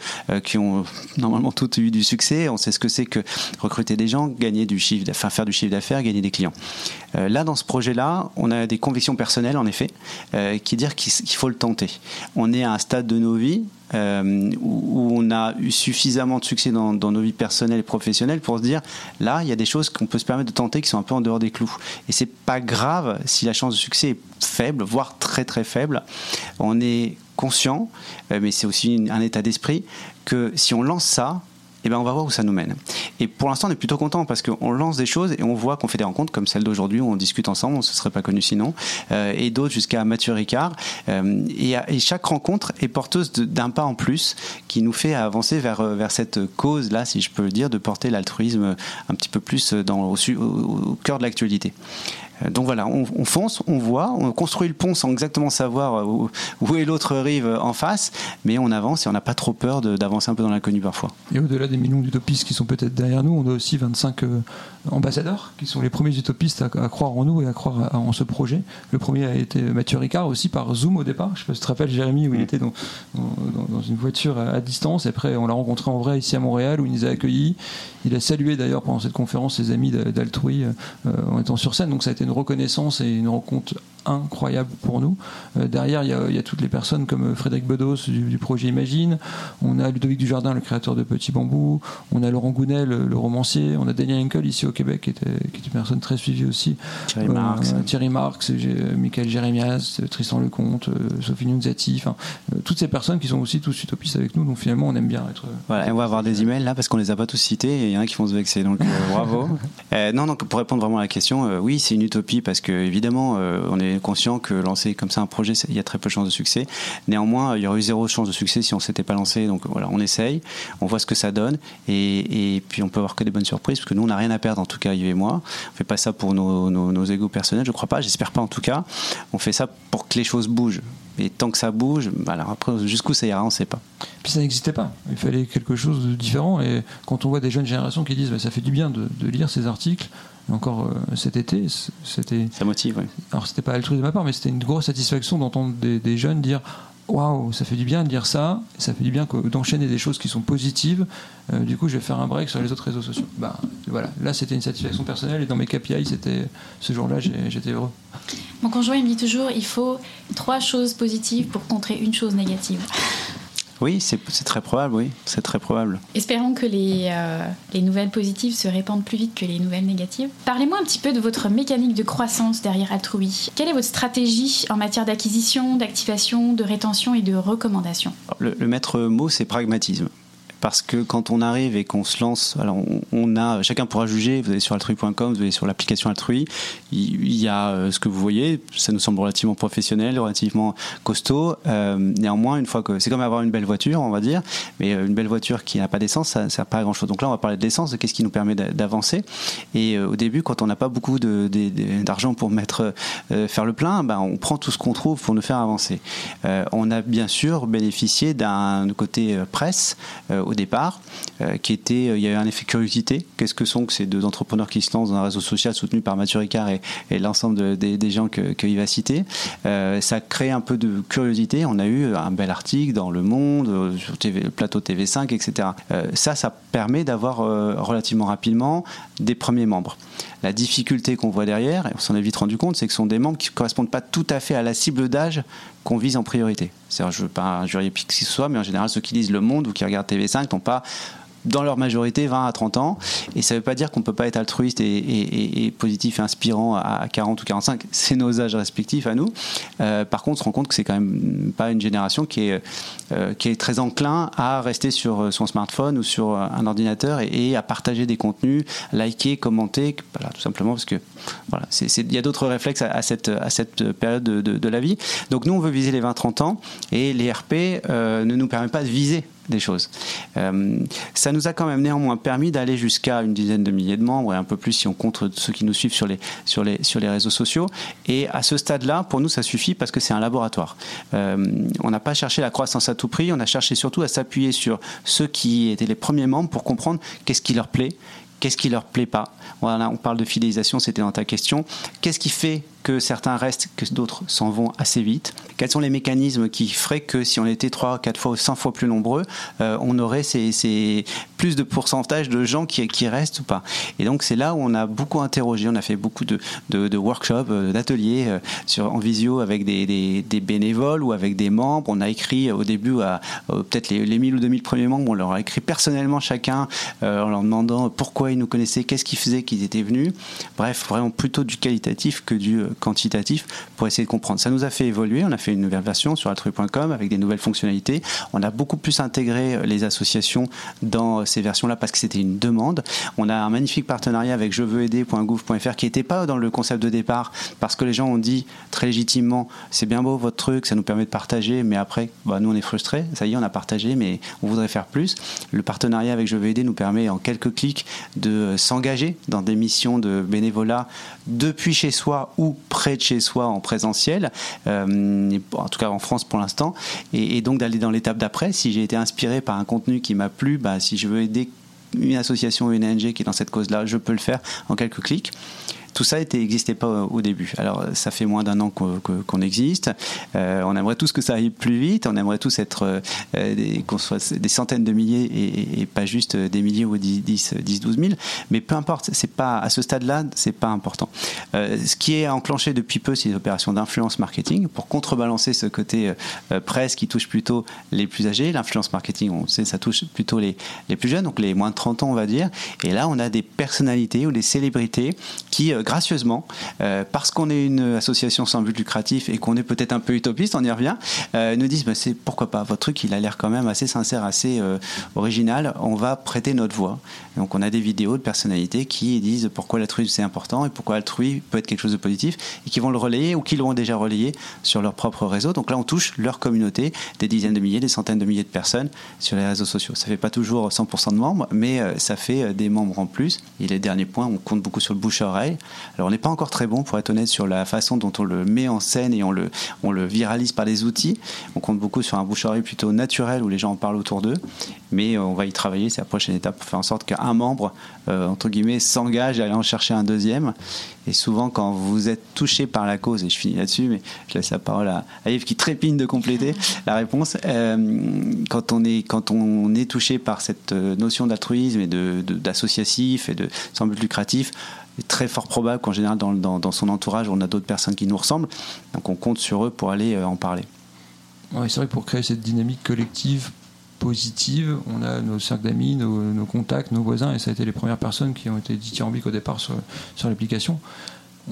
qui ont normalement toutes eu du succès. On sait ce que c'est que recruter des gens, gagner du chiffre, faire du chiffre d'affaires, gagner des clients. là, dans ce projet-là, on a des convictions personnelles, en effet, qui disent qu'il faut le tenter. On est à un stade de nos vies euh, où, on a eu suffisamment de succès dans, nos vies personnelles et professionnelles pour se dire là, il y a des choses qu'on peut se permettre de tenter qui sont un peu en dehors des clous. Et c'est pas grave si la chance de succès est faible, voire très très faible. On est conscient, euh, mais c'est aussi un état d'esprit, que si on lance ça, eh ben on va voir où ça nous mène. Et pour l'instant, on est plutôt content parce qu'on lance des choses et on voit qu'on fait des rencontres comme celle d'aujourd'hui où on discute ensemble, on ne se serait pas connu sinon, euh, et d'autres jusqu'à Mathieu Ricard. Euh, et, chaque rencontre est porteuse d'un pas en plus qui nous fait avancer vers, euh, vers cette cause-là, si je peux le dire, de porter l'altruisme un petit peu plus dans, au cœur de l'actualité. Euh, donc voilà, on, fonce, on voit, on construit le pont sans exactement savoir euh, où, est l'autre rive en face, mais on avance et on n'a pas trop peur d'avancer un peu dans l'inconnu parfois. Et au-delà des millions d'utopistes qui sont peut-être derrière nous, on a aussi 25 euh, ambassadeurs qui sont les premiers utopistes à, croire en nous et à croire en ce projet. Le premier a été Mathieu Ricard aussi par Zoom au départ. Je sais pas si tu te rappelles Jérémy où il mm. était dans, dans, une voiture à, distance. Et après, on l'a rencontré en vrai ici à Montréal où il nous a accueillis. Il a salué d'ailleurs pendant cette conférence ses amis d'Altrui en étant sur scène. Donc ça a été une reconnaissance et une rencontre incroyable pour nous. Euh, derrière, il y, a, toutes les personnes comme euh, Frédéric Bedos du, projet Imagine, on a Ludovic Dujardin, le créateur de Petit Bambou, on a Laurent Gounel, le, romancier, on a Daniel Henkel ici au Québec, qui, était, qui est une personne très suivie aussi. Thierry euh, Marx. Thierry Marx, Michael Jérémias, Tristan Lecomte, Sophie Nunzati, toutes ces personnes qui sont aussi tous utopistes avec nous, donc finalement on aime bien être. Voilà, on va avoir des emails là parce qu'on les a pas tous cités et il y en a qui vont se vexer, donc bravo. non, donc pour répondre vraiment à la question, oui, c'est une utopie parce que évidemment on est conscient que lancer comme ça un projet, il y a très peu de chances de succès. Néanmoins, il y aurait eu zéro chance de succès si on s'était pas lancé. Donc voilà, on essaye, on voit ce que ça donne, et, puis on peut avoir que des bonnes surprises, parce que nous, on n'a rien à perdre, en tout cas, Yves et moi. On fait pas ça pour nos, nos, égos personnels, je crois pas, j'espère pas en tout cas. On fait ça pour que les choses bougent. Et tant que ça bouge, bah, alors après, jusqu'où ça ira, on ne sait pas. Puis ça n'existait pas. Il fallait quelque chose de différent. Et quand on voit des jeunes générations qui disent bah, ça fait du bien de lire ces articles, encore euh, cet été, c'était. Ça motive, oui. Alors c'était pas altruiste de ma part, mais c'était une grosse satisfaction d'entendre des, jeunes dire waouh, ça fait du bien de dire ça, ça fait du bien d'enchaîner des choses qui sont positives. Euh, du coup, je vais faire un break sur les autres réseaux sociaux. Ben, voilà, là, c'était une satisfaction personnelle et dans mes KPI, c'était ce jour-là, j'étais heureux. Mon conjoint, il me dit toujours il faut trois choses positives pour contrer une chose négative. Oui, c'est très probable, oui, c'est très probable. Espérons que les, euh, les, nouvelles positives se répandent plus vite que les nouvelles négatives. Parlez-moi un petit peu de votre mécanique de croissance derrière Altrui. Quelle est votre stratégie en matière d'acquisition, d'activation, de rétention et de recommandation? Le maître mot, c'est pragmatisme parce que quand on arrive et qu'on se lance, alors on, a, chacun pourra juger, vous allez sur altrui.com, vous allez sur l'application Altrui, il, y a euh, ce que vous voyez, ça nous semble relativement professionnel, relativement costaud. Euh, néanmoins, une fois que c'est comme avoir une belle voiture, on va dire, mais euh, une belle voiture qui n'a pas d'essence, ça ne sert pas à grand chose. Donc là, on va parler de l'essence, de qu'est-ce qui nous permet d'avancer. Et au début, quand on n'a pas beaucoup d'argent pour mettre, faire le plein, ben, on prend tout ce qu'on trouve pour nous faire avancer. on a bien sûr bénéficié d'un côté presse au départ, euh, qui était, euh, il y a eu un effet curiosité. Qu'est-ce que sont que ces deux entrepreneurs qui se lancent dans un réseau social soutenu par Mathieu Ricard et, l'ensemble des, gens qu'il va citer euh, Ça crée un peu de curiosité. On a eu un bel article dans Le Monde, sur le plateau TV5, etc. ça, ça permet d'avoir relativement rapidement des premiers membres. La difficulté qu'on voit derrière, et on s'en est vite rendu compte, c'est que ce sont des membres qui ne correspondent pas tout à fait à la cible d'âge qu'on vise en priorité. je ne veux pas injurier qui que ce soit, mais en général, ceux qui lisent Le Monde ou qui regardent TV5 n'ont pas dans leur majorité 20 à 30 ans. Et ça ne veut pas dire qu'on ne peut pas être altruiste et, positif et inspirant à 40 ou 45. C'est nos âges respectifs à nous. Euh, par contre, on se rend compte que c'est quand même pas une génération qui est, euh, très enclin à rester sur son smartphone ou sur un ordinateur et, à partager des contenus, liker, commenter, voilà, tout simplement parce que voilà, il y a d'autres réflexes à, cette, période de, la vie. Donc nous, on veut viser les 20-30 ans et les RP euh, ne nous permettent pas de viser des choses. Euh, ça nous a quand même néanmoins permis d'aller jusqu'à une dizaine de milliers de membres et un peu plus si on compte ceux qui nous suivent sur les, sur les, sur les réseaux sociaux. Et à ce stade-là, pour nous, ça suffit parce que c'est un laboratoire. Euh, on n'a pas cherché la croissance à tout prix, on a cherché surtout à s'appuyer sur ceux qui étaient les premiers membres pour comprendre qu'est-ce qui leur plaît, qu'est-ce qui leur plaît pas. Voilà, on parle de fidélisation, c'était dans ta question. Qu'est-ce qui fait que certains restent, que d'autres s'en vont assez vite Quels sont les mécanismes qui feraient que si on était 3, 4 fois ou 100 fois plus nombreux, euh, on aurait ces, plus de pourcentage de gens qui, restent ou pas? Et donc c'est là où on a beaucoup interrogé, on a fait beaucoup de, workshops, euh, d'ateliers euh, en visio avec des, bénévoles ou avec des membres. On a écrit au début à peut-être les, les 1000 ou 2000 premiers membres, on leur a écrit personnellement chacun en leur demandant pourquoi ils nous connaissaient, qu'est-ce qui faisait qu'ils étaient venus. Bref, vraiment plutôt du qualitatif que du quantitatif pour essayer de comprendre. Ça nous a fait évoluer. On a fait une nouvelle version sur altrui.com avec des nouvelles fonctionnalités. On a beaucoup plus intégré les associations dans ces versions-là parce que c'était une demande. On a un magnifique partenariat avec je qui n'était pas dans le concept de départ parce que les gens ont dit très légitimement c'est bien beau votre truc, ça nous permet de partager, mais après, bah, nous on est frustrés. Ça y est, on a partagé, mais on voudrait faire plus. Le partenariat avec Je veux aider nous permet en quelques clics de s'engager dans des missions de bénévolat depuis chez soi ou près de chez soi en présentiel, euh, en tout cas en France pour l'instant, et, donc d'aller dans l'étape d'après. Si j'ai été inspiré par un contenu qui m'a plu, bah, si je veux aider une association ou une ONG qui est dans cette cause-là, je peux le faire en quelques clics. Tout ça n'existait pas au début. Alors, ça fait moins d'un an qu'on existe. Euh, on aimerait tous que ça aille plus vite. On aimerait tous être euh, qu'on soit des centaines de milliers et, pas juste des milliers ou 10, 10, 10 12 000. Mais peu importe, c'est pas, à ce stade-là, c'est pas important. Euh, ce qui est enclenché depuis peu, c'est des opérations d'influence marketing pour contrebalancer ce côté presse qui touche plutôt les plus âgés. L'influence marketing, on sait, ça touche plutôt les, les plus jeunes, donc les moins de 30 ans, on va dire. Et là, on a des personnalités ou des célébrités qui gracieusement, euh, parce qu'on est une association sans but lucratif et qu'on est peut-être un peu utopiste, on y revient, euh, nous disent bah, c'est pourquoi pas, votre truc il a l'air quand même assez sincère, assez euh, original, on va prêter notre voix. Donc on a des vidéos de personnalités qui disent pourquoi l'altruisme c'est important et pourquoi l'altruisme peut être quelque chose de positif et qui vont le relayer ou qui l'ont déjà relayé sur leur propre réseau. Donc là on touche leur communauté, des dizaines de milliers, des centaines de milliers de personnes sur les réseaux sociaux. Ça fait pas toujours 100% de membres, mais ça fait des membres en plus. Et les derniers points, on compte beaucoup sur le bouche à oreille. Alors on n'est pas encore très bon, pour être honnête, sur la façon dont on le met en scène et on le, on le viralise par les outils. On compte beaucoup sur un bouche-oreille plutôt naturel où les gens en parlent autour d'eux. Mais euh, on va y travailler, c'est la prochaine étape pour faire en sorte qu'un membre, euh, entre guillemets, s'engage à aller en chercher un deuxième. Et souvent, quand vous êtes touché par la cause, et je finis là-dessus, mais je laisse la parole à, Yves qui trépigne de compléter la réponse. Euh, quand, on est, quand on est touché par cette notion d'altruisme et d'associatif de, et de sans but lucratif, très fort probable qu'en général, dans, dans, son entourage, on a d'autres personnes qui nous ressemblent. Donc on compte sur eux pour aller euh, en parler. C'est vrai que pour créer cette dynamique collective positive, on a nos cercles d'amis, nos, contacts, nos voisins, et ça a été les premières personnes qui ont été dithyrambiques au départ sur, sur l'application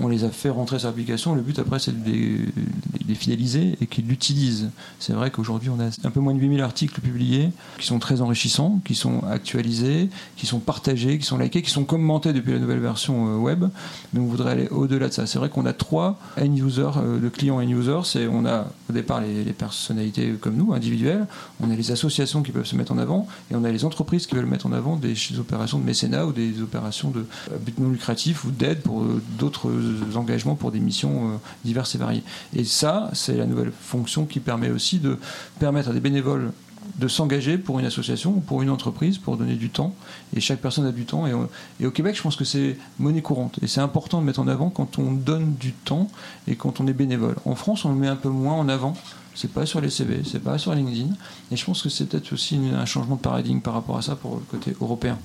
on les a fait rentrer sur l'application. Le but après, c'est de les, fidéliser et qu'ils l'utilisent. C'est vrai qu'aujourd'hui, on a un peu moins de 8000 articles publiés qui sont très enrichissants, qui sont actualisés, qui sont partagés, qui sont likés, qui sont commentés depuis la nouvelle version euh, web. Mais on voudrait aller au-delà de ça. C'est vrai qu'on a trois end-users, euh, de clients end-users. C'est, on a au départ les, personnalités comme nous, individuelles. On a les associations qui peuvent se mettre en avant et on a les entreprises qui veulent mettre en avant des, opérations de mécénat ou des opérations de euh, but non lucratif ou d'aide pour d'autres engagements pour des missions euh, diverses et variées. Et ça, c'est la nouvelle fonction qui permet aussi de permettre à des bénévoles de s'engager pour une association ou pour une entreprise pour donner du temps. Et chaque personne a du temps. Et, au Québec, je pense que c'est monnaie courante. Et c'est important de mettre en avant quand on donne du temps et quand on est bénévole. En France, on le met un peu moins en avant c'est pas sur les CV, c'est pas sur LinkedIn. Et je pense que c'est peut-être aussi un changement de paradigme par rapport à ça pour le côté européen.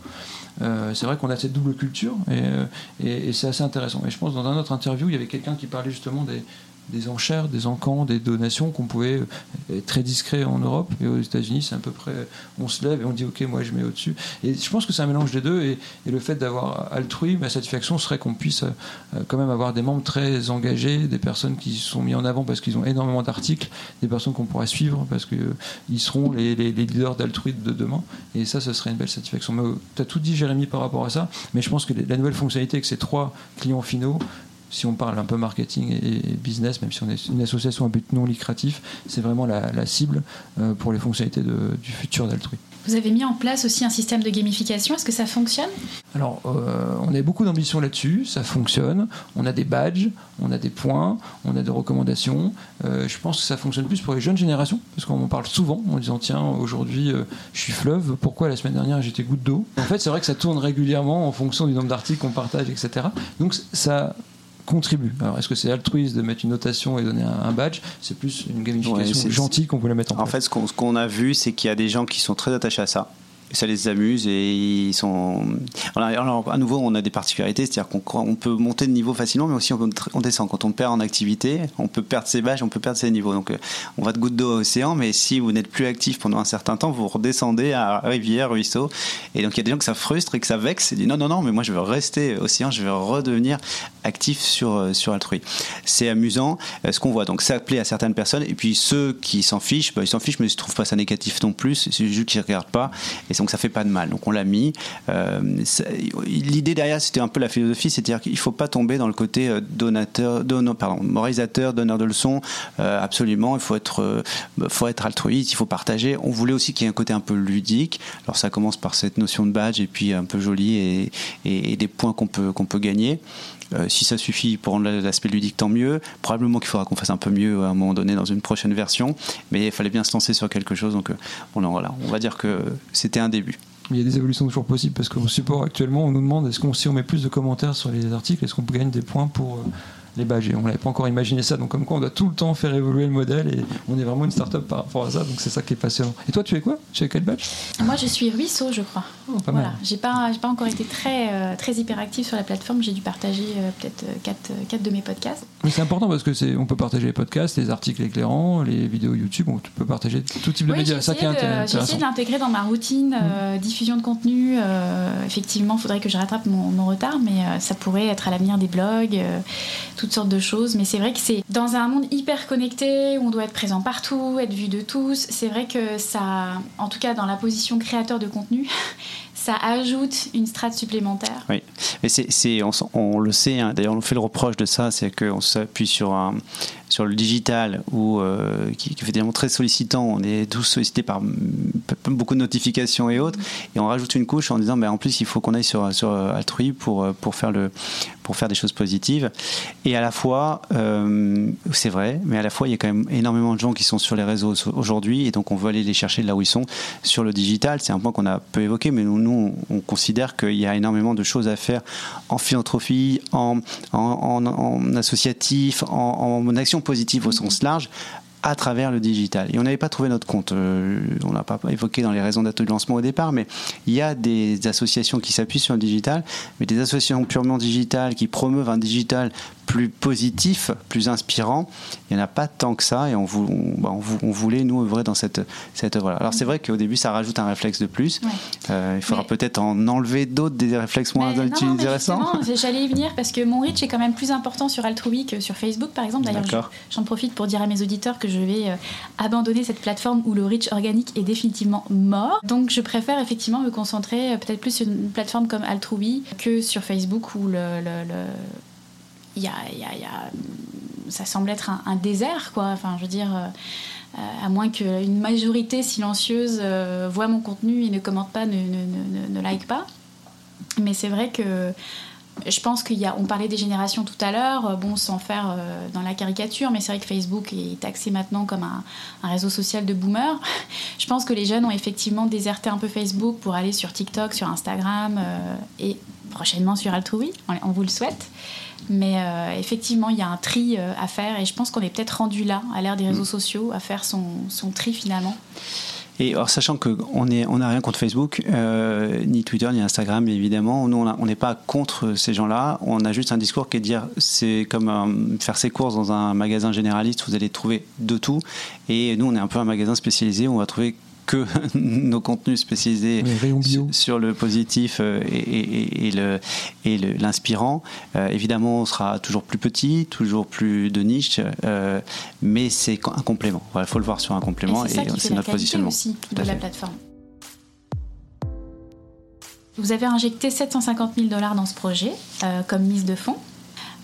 Euh, c'est vrai qu'on a cette double culture euh, et, et c'est assez intéressant. Et je pense dans un autre interview, il y avait quelqu'un qui parlait justement des, des enchères, des encans, des donations qu'on pouvait euh, être très discret en Europe et aux États-Unis, c'est à peu près on se lève et on dit ok moi je mets au-dessus. Et je pense que c'est un mélange des deux et, le fait d'avoir altrui, ma satisfaction serait qu'on puisse euh, quand même avoir des membres très engagés, des personnes qui sont mis en avant parce qu'ils ont énormément d'articles, des personnes qu'on pourrait suivre parce qu'ils euh, seront les, leaders d'altrui de demain. Et ça, ce serait une belle satisfaction. Tu as tout dit Jérémy par rapport à ça, mais je pense que la nouvelle fonctionnalité avec ces trois clients finaux si on parle un peu marketing et business, même si on est une association à but non lucratif, c'est vraiment la, cible euh, pour les fonctionnalités du futur d'Altrui. Vous avez mis en place aussi un système de gamification. Est-ce que ça fonctionne? Alors, euh, on a beaucoup d'ambition là-dessus. Ça fonctionne. On a des badges, on a des points, on a des recommandations. Euh, je pense que ça fonctionne plus pour les jeunes générations, parce qu'on en parle souvent en disant tiens, aujourd'hui, euh, je suis fleuve. Pourquoi la semaine dernière j'étais goutte d'eau? En fait, c'est vrai que ça tourne régulièrement en fonction du nombre d'articles qu'on partage, etc. Donc, ça contribue. Alors, est-ce que c'est altruiste de mettre une notation et donner un, badge? C'est plus une gamification gentille qu'on voulait mettre en, place. En fait, ce qu'on a vu, c'est qu'il y a des gens qui sont très attachés à ça ça les amuse et ils sont. Alors, à nouveau, on a des particularités, c'est-à-dire qu'on peut monter de niveau facilement, mais aussi on, descend. Quand on perd en activité, on peut perdre ses badges, on peut perdre ses niveaux. Donc, euh, on va de goutte d'eau à océan, mais si vous n'êtes plus actif pendant un certain temps, vous redescendez à rivière, ruisseau. Et donc, il y a des gens que ça frustre et que ça vexe et disent non, non, non, mais moi, je veux rester océan, je veux redevenir actif sur, euh, sur Altrui. C'est amusant euh, ce qu'on voit. Donc, ça plaît à certaines personnes. Et puis, ceux qui s'en fichent, bah, ils s'en fichent, mais ils ne trouvent pas ça négatif non plus. C'est juste qu'ils ne regardent pas. Et donc ça fait pas de mal. Donc on l'a mis. Euh, l'idée derrière, c'était un peu la philosophie, c'est-à-dire qu'il faut pas tomber dans le côté euh, donateur, pardon, moralisateur, donneur de leçons. Euh, absolument, il faut être, faut être altruiste, il faut partager. On voulait aussi qu'il y ait un côté un peu ludique. Alors ça commence par cette notion de badge et puis un peu joli et, et, des points qu'on peut, qu'on peut gagner. si ça suffit pour rendre l'aspect ludique, tant mieux. Probablement qu'il faudra qu'on fasse un peu mieux à un moment donné dans une prochaine version, mais il fallait bien se lancer sur quelque chose. Donc, voilà, on va dire que c'était un Il y a des évolutions toujours possibles parce qu'au support actuellement, on nous demande est-ce qu'on si on met plus de commentaires sur les articles, est-ce qu'on peut gagner des points pour euh, les badges. on n'avait pas encore imaginé ça. Donc, comme quoi, on doit tout le temps faire évoluer le modèle et on est vraiment une start-up par rapport à ça. Donc, c'est ça qui est passionnant. Et toi, tu es quoi? Tu es quel badge Moi, je suis Ruisseau, je crois. Oh, pas voilà. J'ai pas, pas encore été très, euh, très hyperactive sur la plateforme. J'ai dû partager euh, peut-être 4, euh, 4 de mes podcasts. Mais c'est important parce que c'est, on peut partager les podcasts, les articles éclairants, les vidéos YouTube. On, tu peux partager tout type de médias. Ça qui est intéressant. J'ai essayé de l'intégrer dans ma routine, mmh. diffusion de contenu. effectivement, il faudrait que je rattrape mon, mon retard, mais ça pourrait être à l'avenir des blogs, toutes sortes de choses. Mais c'est vrai que c'est dans un monde hyper connecté où on doit être présent partout, être vu de tous. C'est vrai que ça, en tout cas dans la position créateur de contenu, ça ajoute une strate supplémentaire. Oui, mais c'est, on, le sait, hein. d'ailleurs on fait le reproche de ça, c'est qu'on s'appuie sur, un, sur le digital ou euh, qui, est évidemment très sollicitant, on est tous sollicités par beaucoup de notifications et autres, et on rajoute une couche en disant mais en plus il faut qu'on aille sur, sur Altrui pour, pour, faire le, pour faire des choses positives. Et à la fois, euh, c'est vrai, mais à la fois il y a quand même énormément de gens qui sont sur les réseaux aujourd'hui, et donc on veut aller les chercher là où ils sont. Sur le digital, c'est un point qu'on a peu évoqué, mais nous, on, considère qu'il y a énormément de choses à faire en philanthropie, en, associatif, en, en, action positive au sens large, à travers le digital. Et on n'avait pas trouvé notre compte. Euh, on n'a pas évoqué dans les raisons de lancement au départ, mais il y a des associations qui s'appuient sur le digital, mais des associations purement digitales qui promeuvent un digital plus positif, plus inspirant. Il n'y en a pas tant que ça et on, bah, on, voulait nous œuvrer dans cette, cette œuvre-là. Alors c'est vrai qu'au début ça rajoute un réflexe de plus. Euh, il faudra peut-être en enlever d'autres, des réflexes moins intéressants. J'allais y venir parce que mon reach est quand même plus important sur Altrui que sur Facebook par exemple. D'ailleurs, j'en profite pour dire à mes auditeurs que je vais euh, abandonner cette plateforme où le reach organique est définitivement mort. Donc je préfère effectivement me concentrer euh, peut-être plus sur une plateforme comme Altrui que sur Facebook où le, le y a, ça semble être un, désert, quoi. Enfin, je veux dire, euh, euh, à moins qu'une majorité silencieuse euh, voit mon contenu et ne commente pas, ne, like pas. Mais c'est vrai que je pense qu'il y a, on parlait des générations tout à l'heure, bon, sans faire dans la caricature, mais c'est vrai que Facebook est taxé maintenant comme un, réseau social de boomers. Je pense que les jeunes ont effectivement déserté un peu Facebook pour aller sur TikTok, sur Instagram et prochainement sur Altrui. on vous le souhaite. Mais euh, effectivement, il y a un tri euh, à faire et je pense qu'on est peut-être rendu là, à l'ère des réseaux mm. sociaux, à faire son, son tri finalement. Et alors, sachant qu'on n'a on rien contre Facebook, euh, ni Twitter, ni Instagram, évidemment, nous, on n'est pas contre ces gens-là. On a juste un discours qui est de dire c'est comme faire ses courses dans un magasin généraliste, vous allez trouver de tout. Et nous, on est un peu un magasin spécialisé, on va trouver que nos contenus spécialisés sur, le positif euh, et, et l'inspirant. Euh, évidemment, on sera toujours plus petit, toujours plus de niche, euh, mais c'est un complément. Il faut le voir sur un complément et c'est notre positionnement. aussi de la plateforme. Vous avez injecté 750 000 dollars dans ce projet comme mise de fonds.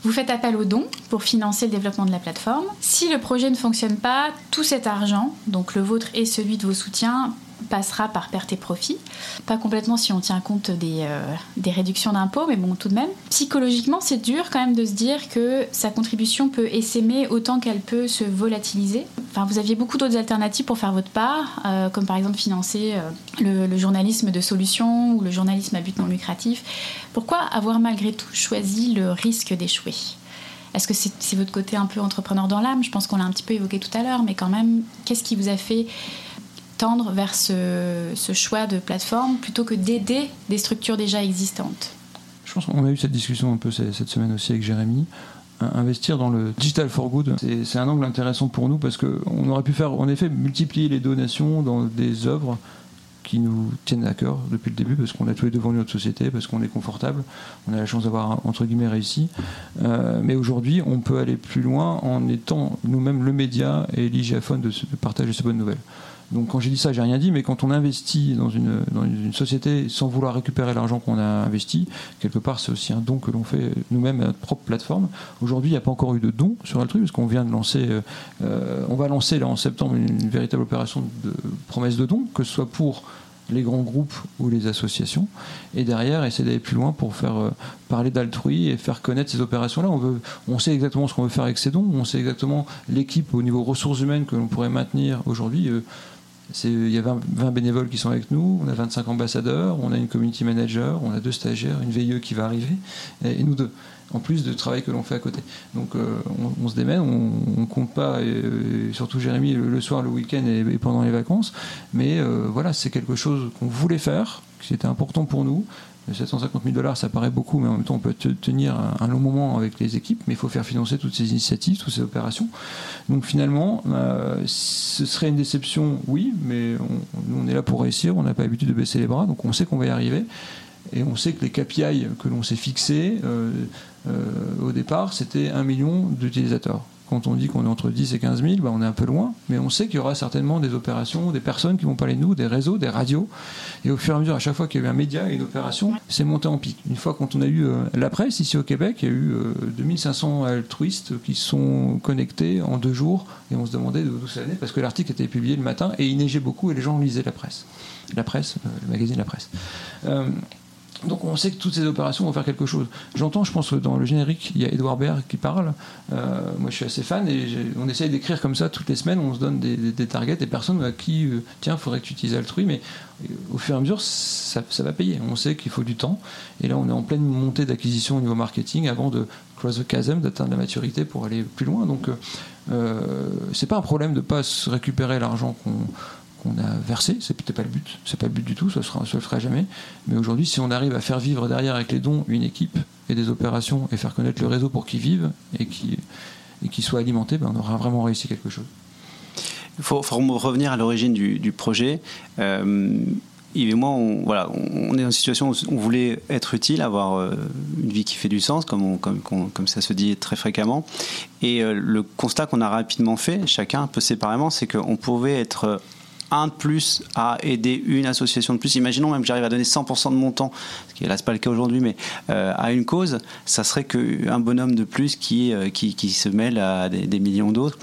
Vous faites appel aux dons pour financer le développement de la plateforme. Si le projet ne fonctionne pas, tout cet argent, donc le vôtre et celui de vos soutiens, passera par perte et profit. Pas complètement si on tient compte des, euh, des réductions d'impôts, mais bon, tout de même. Psychologiquement, c'est dur quand même de se dire que sa contribution peut essaimer autant qu'elle peut se volatiliser. Vous aviez beaucoup d'autres alternatives pour faire votre part, euh, comme par exemple financer euh, le, journalisme de solution ou le journalisme à but non lucratif. Pourquoi avoir malgré tout choisi le risque d'échouer? Est-ce que c'est votre côté un peu entrepreneur dans l'âme? Je pense qu'on l'a un petit peu évoqué tout à l'heure, mais quand même, qu'est-ce qui vous a fait tendre vers ce, choix de plateforme plutôt que d'aider des structures déjà existantes Je pense qu'on a eu cette discussion un peu cette semaine aussi avec Jérémy. Un- Investir dans le digital for good, c'est- un angle intéressant pour nous parce qu'on aurait pu faire, en effet, multiplier les donations dans des œuvres qui nous tiennent à cœur depuis le début parce qu'on a tous les deux vendu notre société, parce qu'on est confortable, on a la chance d'avoir entre guillemets réussi. Euh, mais aujourd'hui, on peut aller plus loin en étant nous-mêmes le média et l'IGFON de, de partager ces bonnes nouvelles. Donc quand j'ai dit ça, j'ai rien dit, mais quand on investit dans une, dans une société sans vouloir récupérer l'argent qu'on a investi, quelque part c'est aussi un don que l'on fait nous-mêmes à notre propre plateforme. Aujourd'hui, il n'y a pas encore eu de don sur Altrui, parce qu'on vient de lancer, euh, euh, on va lancer là en septembre une, véritable opération de promesse de don, que ce soit pour les grands groupes ou les associations, et derrière essayer d'aller plus loin pour faire euh, parler d'altrui et faire connaître ces opérations-là. On, veut, on sait exactement ce qu'on veut faire avec ces dons, on sait exactement l'équipe au niveau ressources humaines que l'on pourrait maintenir aujourd'hui. Euh, Il y a 20, 20 bénévoles qui sont avec nous, on a 25 ambassadeurs, on a une community manager, on a deux stagiaires, une VIE qui va arriver, et, nous deux, en plus de travail que l'on fait à côté. Donc euh, on, se démène, on, on compte pas, surtout Jérémy, le, soir, le week-end et, et pendant les vacances, mais euh, voilà, c'est quelque chose qu'on voulait faire, qui était important pour nous. 750 000 dollars, ça paraît beaucoup, mais en même temps, on peut te- tenir un, long moment avec les équipes, mais il faut faire financer toutes ces initiatives, toutes ces opérations. Donc finalement, euh, ce serait une déception, oui, mais on, nous, on est là pour réussir, on n'a pas l'habitude de baisser les bras, donc on sait qu'on va y arriver. Et on sait que les KPI que l'on s'est fixés euh, euh, au départ, c'était un million d'utilisateurs. Quand on dit qu'on est entre 10 et 15 000, bah, on est un peu loin, mais on sait qu'il y aura certainement des opérations, des personnes qui vont parler de nous, des réseaux, des radios. Et au fur et à mesure, à chaque fois qu'il y a eu un média et une opération, c'est monté en pic. Une fois quand on a eu euh, la presse ici au Québec, il y a eu euh, 2500 altruistes qui sont connectés en deux jours et on se demandait d'où ça venait parce que l'article était publié le matin et il neigeait beaucoup et les gens lisaient la presse. La presse, euh, le magazine La Presse. Euh, donc on sait que toutes ces opérations vont faire quelque chose. J'entends, je pense, que dans le générique, il y a Edouard Baird qui parle. Euh, moi, je suis assez fan et on essaye d'écrire comme ça toutes les semaines. On se donne des, des- targets, des personnes à qui, euh, tiens, il faudrait que tu utilises Altrui, mais euh, au fur et à mesure, ça, va payer. On sait qu'il faut du temps. Et là, on est en pleine montée d'acquisition au niveau marketing avant de cross the chasm, d'atteindre la maturité pour aller plus loin. Donc, euh, c'est pas un problème de pas se récupérer l'argent qu'on qu'on a versé, c'est peut-être pas le but, c'est pas le but du tout, ça ne se fera jamais. Mais aujourd'hui, si on arrive à faire vivre derrière avec les dons une équipe et des opérations et faire connaître le réseau pour qu'ils vivent et qu'ils qu'ils soient alimentés, ben on aura vraiment réussi quelque chose. Il faut, revenir à l'origine du, projet. Euh, Yves et moi, on, voilà, on est dans une situation où on voulait être utile, avoir euh, une vie qui fait du sens, comme ça se dit très fréquemment. Et euh, le constat qu'on a rapidement fait, chacun un peu séparément, c'est qu'on pouvait être un de plus à aider une association de plus. Imaginons même que j'arrive à donner 100% de mon temps, ce qui est là c'est pas le cas aujourd'hui, mais euh, à une cause, ça serait qu'un bonhomme de plus qui, euh, qui, se mêle à des millions d'autres.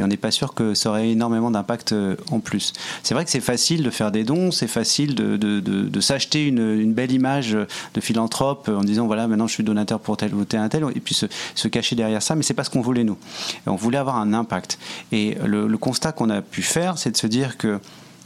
Et on n'est pas sûr que ça aurait énormément d'impact euh, en plus. C'est vrai que c'est facile de faire des dons, c'est facile de, de, de, s'acheter une, une belle image de philanthrope en disant voilà maintenant je suis donateur pour tel ou tel, tel et puis se, se cacher derrière ça, mais c'est pas ce qu'on voulait nous. On voulait avoir un impact. Et le, le constat qu'on a pu faire, c'est de se dire que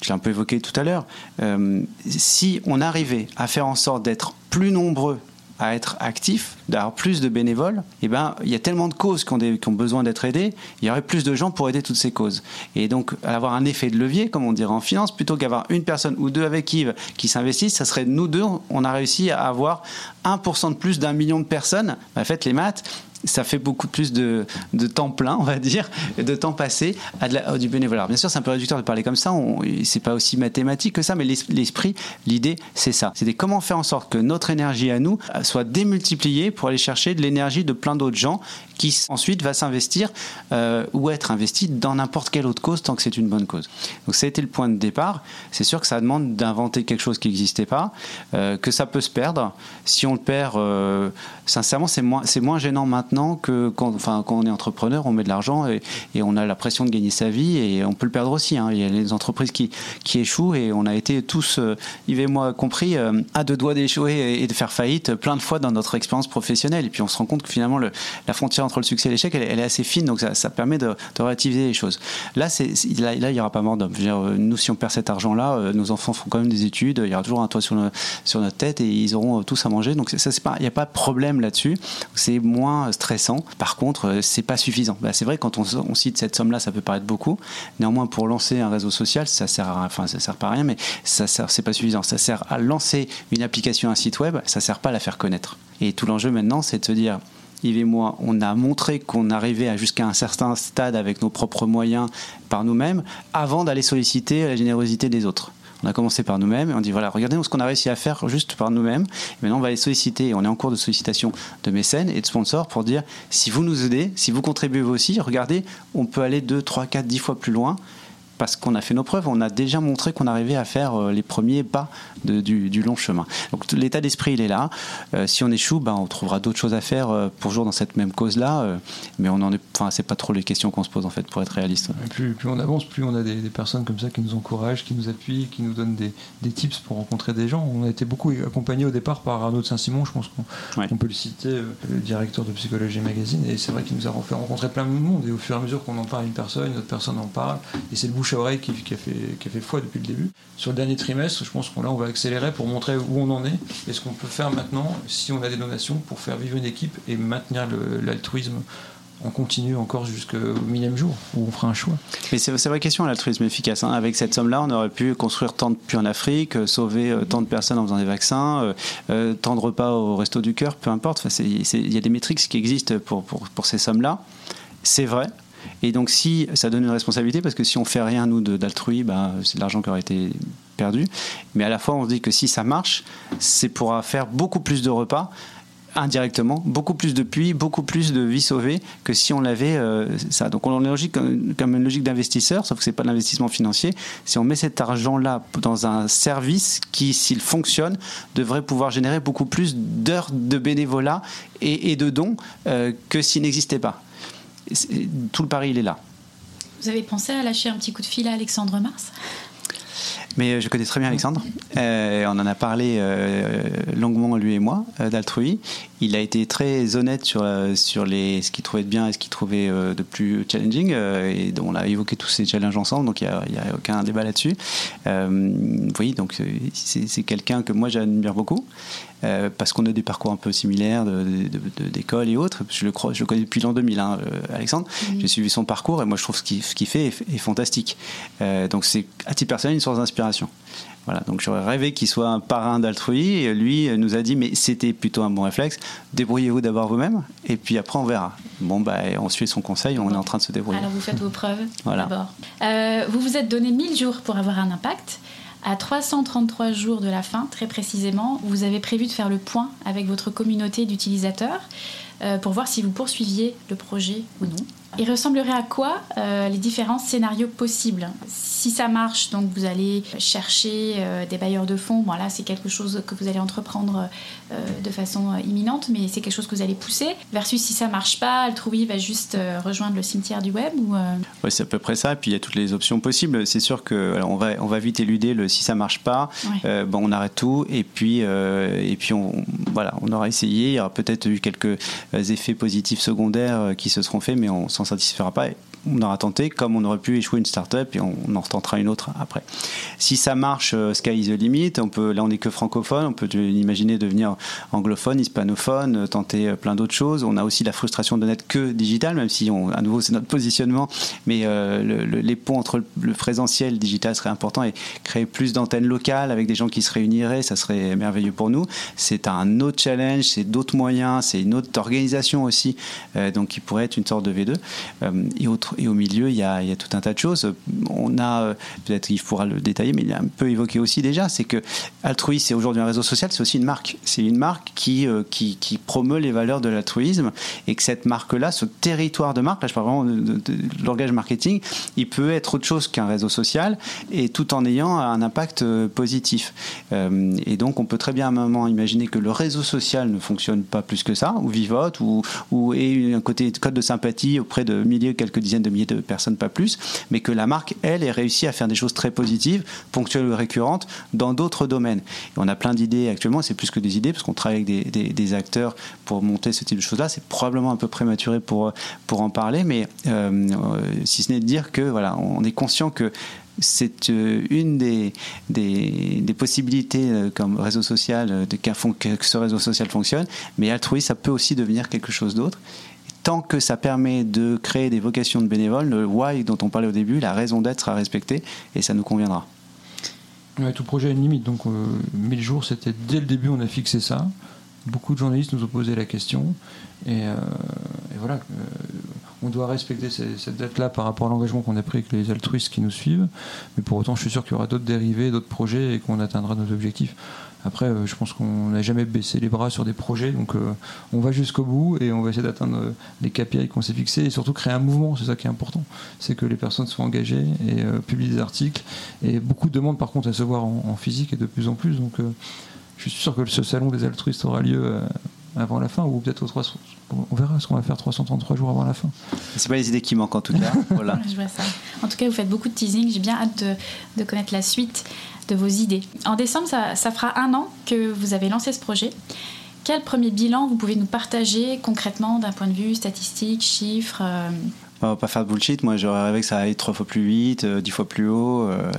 je l'ai un peu évoqué tout à l'heure, euh, si on arrivait à faire en sorte d'être plus nombreux à être actifs, d'avoir plus de bénévoles, eh ben, il y a tellement de causes qui ont, des- qui ont besoin d'être aidées, il y aurait plus de gens pour aider toutes ces causes. Et donc, avoir un effet de levier, comme on dirait en finance, plutôt qu'avoir une personne ou deux avec Yves qui s'investissent, ça serait nous deux, on a réussi à avoir 1% de plus d'un million de personnes. Bah, faites les maths, ça fait beaucoup plus de, temps plein, on va dire, de temps passé à, du bénévolat. Bien sûr, c'est un peu réducteur de parler comme ça, c'est pas aussi mathématique que ça, mais l'es- l'esprit, l'idée, c'est ça. C'est comment faire en sorte que notre énergie à nous euh, soit démultipliée pour aller chercher de l'énergie de plein d'autres gens qui ensuite va s'investir euh, ou être investi dans n'importe quelle autre cause tant que c'est une bonne cause. Donc ça a été le point de départ. C'est sûr que ça demande d'inventer quelque chose qui n'existait pas, euh, que ça peut se perdre. Si on le perd, sincèrement, c'est moins, moins gênant maintenant que quand, enfin, quand on est entrepreneur, on met de l'argent et, on a la pression de gagner sa vie et on peut le perdre aussi. hein. Il y a les entreprises qui, qui échouent et on a été tous, euh, Yves et moi compris, euh, à deux doigts d'échouer et, de faire faillite plein de fois dans notre expérience professionnelle. Et puis on se rend compte que finalement le- la frontière entre le succès et l'échec, elle, est- assez fine, donc ça, ça permet de, relativiser les choses. Là, c'est, là, il n'y aura pas mort d'homme. Euh, Nous, si on perd cet argent-là, nos enfants font quand même des études, il y aura toujours un toit sur, sur notre tête et ils auront tous à manger. Donc ça, c'est pas, il n'y a pas de problème là-dessus. C'est moins stressant. Par contre, euh, c'est pas suffisant. Bah, c'est vrai quand on, on cite cette somme-là, ça peut paraître beaucoup. Néanmoins, pour lancer un réseau social, ça sert, à, enfin, ça sert pas à rien, mais ça sert, c'est pas suffisant. Ça sert à lancer une application, un site web. Ça sert pas à la faire connaître. Et tout l'enjeu maintenant, c'est de se dire. Yves et moi, on a montré qu'on arrivait à jusqu'à un certain stade avec nos propres moyens par nous-mêmes avant d'aller solliciter la générosité des autres. On a commencé par nous-mêmes et on dit voilà, regardez ce qu'on a réussi à faire juste par nous-mêmes. Maintenant, on va aller solliciter, et on est en cours de sollicitation de mécènes et de sponsors pour dire si vous nous aidez, si vous contribuez vous aussi, regardez, on peut aller 2, 3, 4, 10 fois plus loin parce qu'on a fait nos preuves, on a déjà montré qu'on arrivait à faire euh, les premiers pas de- du, du long chemin. Donc l'état d'esprit, il est là. Euh, si on échoue, ben, on trouvera d'autres choses à faire euh, pour toujours dans cette même cause-là. euh, mais on en est, enfin, c'est pas trop les questions qu'on se pose en fait, pour être réaliste. Et plus, plus on avance, plus on a des, des personnes comme ça qui nous encouragent, qui nous appuient, qui nous donnent des, des tips pour rencontrer des gens. On a été beaucoup accompagnés au départ par Arnaud de Saint-Simon, je pense qu'on Ouais. peut le citer, le directeur de Psychologie Magazine, et c'est vrai qu'il nous a fait rencontrer plein de monde, et au fur et à mesure qu'on en parle à une personne, une autre personne en parle, et c'est le bouche à oreille qui, a fait, qui a fait foi depuis le début. Sur le dernier trimestre, je pense qu'on là, on va accélérer pour montrer où on en est, et ce qu'on peut faire maintenant, si on a des donations, pour faire vivre une équipe et maintenir l'altruisme en continu encore jusqu'au millième jour, où on fera un choix. Mais c'est vraie question, l'altruisme efficace. hein. Avec cette somme-là, on aurait pu construire tant de puits en Afrique, euh, sauver euh, tant de personnes en faisant des vaccins, euh, euh, tant de repas au resto du cœur, peu importe. Il y a des métriques qui existent pour, pour, pour ces sommes-là. C'est vrai. Et donc, si ça donne une responsabilité, parce que si on fait rien, nous, d'altrui, bah, c'est de l'argent qui aurait été perdu. Mais à la fois, on se dit que si ça marche, c'est pour faire beaucoup plus de repas indirectement, beaucoup plus de puits, beaucoup plus de vies sauvées que si on l'avait euh, ça. Donc on est logique comme une logique d'investisseur, sauf que c'est pas de l'investissement financier. Si on met cet argent-là dans un service qui, s'il fonctionne, devrait pouvoir générer beaucoup plus d'heures de bénévolat et, et de dons euh, que s'il n'existait pas. Tout le pari, il est là. Vous avez pensé à lâcher un petit coup de fil à Alexandre Mars? Mais euh, je connais très bien Alexandre. Euh, on en a parlé euh, longuement, lui et moi, euh, d'Altrui. Il a été très honnête sur, sur les, ce qu'il trouvait de bien et ce qu'il trouvait de plus challenging. et on a évoqué tous ces challenges ensemble, donc il n'y a, a aucun débat là-dessus. Voyez, donc c'est quelqu'un que moi j'admire beaucoup. Euh, parce qu'on a des parcours un peu similaires d'école et autres. Je le, crois, je le connais depuis l'an 2000, hein, euh, Alexandre. J'ai suivi son parcours et moi je trouve ce qu'il fait est, est fantastique. Euh, donc c'est à titre personnel une source d'inspiration. Voilà, donc j'aurais rêvé qu'il soit un parrain d'altrui. Et lui nous a dit, mais c'était plutôt un bon réflexe. Débrouillez-vous d'abord vous-même, et puis après on verra. Bon, bah, on suit son conseil, on est en train de se débrouiller. Alors vous faites vos preuves Voilà. d'abord. Euh, vous vous êtes donné 1000 jours pour avoir un impact. À 333 jours de la fin, très précisément, vous avez prévu de faire le point avec votre communauté d'utilisateurs euh, pour voir si vous poursuiviez le projet ou non. Il ressemblerait à quoi euh, les différents scénarios possibles? Si ça marche, donc vous allez chercher euh, des bailleurs de fonds. Bon, là, c'est quelque chose que vous allez entreprendre euh, de façon imminente, mais c'est quelque chose que vous allez pousser. Versus si ça marche pas, Altrui va juste euh, rejoindre le cimetière du web ou euh, Ouais, c'est à peu près ça. Et puis il y a toutes les options possibles. C'est sûr que alors, on va on va vite éluder le si ça marche pas, Ouais. euh, bon, on arrête tout. Et puis euh, et puis on voilà, on aura essayé. Il y aura peut-être eu quelques euh, effets positifs secondaires euh, qui se seront faits, mais on s'en satisfera pas. On aura tenté, comme on aurait pu échouer une start-up et on, en retentera une autre après. Si ça marche, euh, sky is the limit. On peut, là, on n'est que francophone. On peut imaginer devenir anglophone, hispanophone, euh, tenter euh, plein d'autres choses. On a aussi la frustration de n'être que digital, même si, à nouveau, c'est notre positionnement. Mais le- le- les ponts entre le- présentiel et le digital seraient importants et créer plus d'antennes locales avec des gens qui se réuniraient, ça serait merveilleux pour nous. C'est un autre challenge, c'est d'autres moyens, c'est une autre organisation aussi, donc qui pourrait être une sorte de V2. Euh, et autre, et au milieu, il y, a, a tout un tas de choses. On a, euh, peut-être il faudra le détailler, mais il est un peu évoqué aussi déjà, c'est que altruisme, c'est aujourd'hui un réseau social, c'est aussi une marque. C'est une marque qui, euh, qui, qui, promeut les valeurs de l'altruisme et que cette marque-là, ce territoire de marque, là je parle vraiment de, langage marketing, il peut être autre chose qu'un réseau social et tout en ayant un impact euh, positif. Et donc on peut très bien à un moment imaginer que le réseau social ne fonctionne pas plus que ça, ou vivote, ou, ou ait un côté code de sympathie auprès de milliers, quelques dizaines de milliers de personnes, pas plus, mais que la marque, elle, ait réussi à faire des choses très positives, ponctuelles ou récurrentes, dans d'autres domaines. On a plein d'idées actuellement, c'est plus que des idées, parce qu'on travaille avec des, acteurs pour monter ce type de choses-là. C'est probablement un peu prématuré pour, pour en parler, mais euh, si ce n'est de dire que voilà, on est conscient que c'est une des, des, possibilités comme réseau social, de, que ce réseau social fonctionne, mais altruisme, ça peut aussi devenir quelque chose d'autre tant que ça permet de créer des vocations de bénévoles, le why dont on parlait au début, la raison d'être sera respectée et ça nous conviendra. Tout projet a une limite, donc euh, 1000 jours, c'était dès le début, on a fixé ça. Beaucoup de journalistes nous ont posé la question et, euh, voilà. on doit respecter cette date-là par rapport à l'engagement qu'on a pris avec les altruistes qui nous suivent, mais pour autant, je suis sûr qu'il y aura d'autres dérivés, d'autres projets et qu'on atteindra nos objectifs. Après, euh, je pense qu'on n'a jamais baissé les bras sur des projets, donc euh, on va jusqu'au bout et on va essayer d'atteindre euh, les KPI qu'on s'est fixés et surtout créer un mouvement, c'est ça qui est important. C'est que les personnes soient engagées et publient des articles. Et beaucoup demandent par contre à se voir en, physique et de plus en plus. Donc je suis sûr que ce salon des altruistes aura lieu avant la fin ou peut-être au 300. On verra ce qu'on va faire 333 jours avant la fin. C'est pas les idées qui manquent en tout cas. voilà. Je vois ça. En tout cas, vous faites beaucoup de teasing. J'ai bien hâte de, de connaître la suite de vos idées. En décembre, ça, ça, fera un an que vous avez lancé ce projet. Quel premier bilan vous pouvez nous partager concrètement d'un point de vue statistique, chiffres euh... On va pas faire de bullshit. Moi, j'aurais rêvé que ça aille trois fois plus vite, euh, dix fois plus haut euh,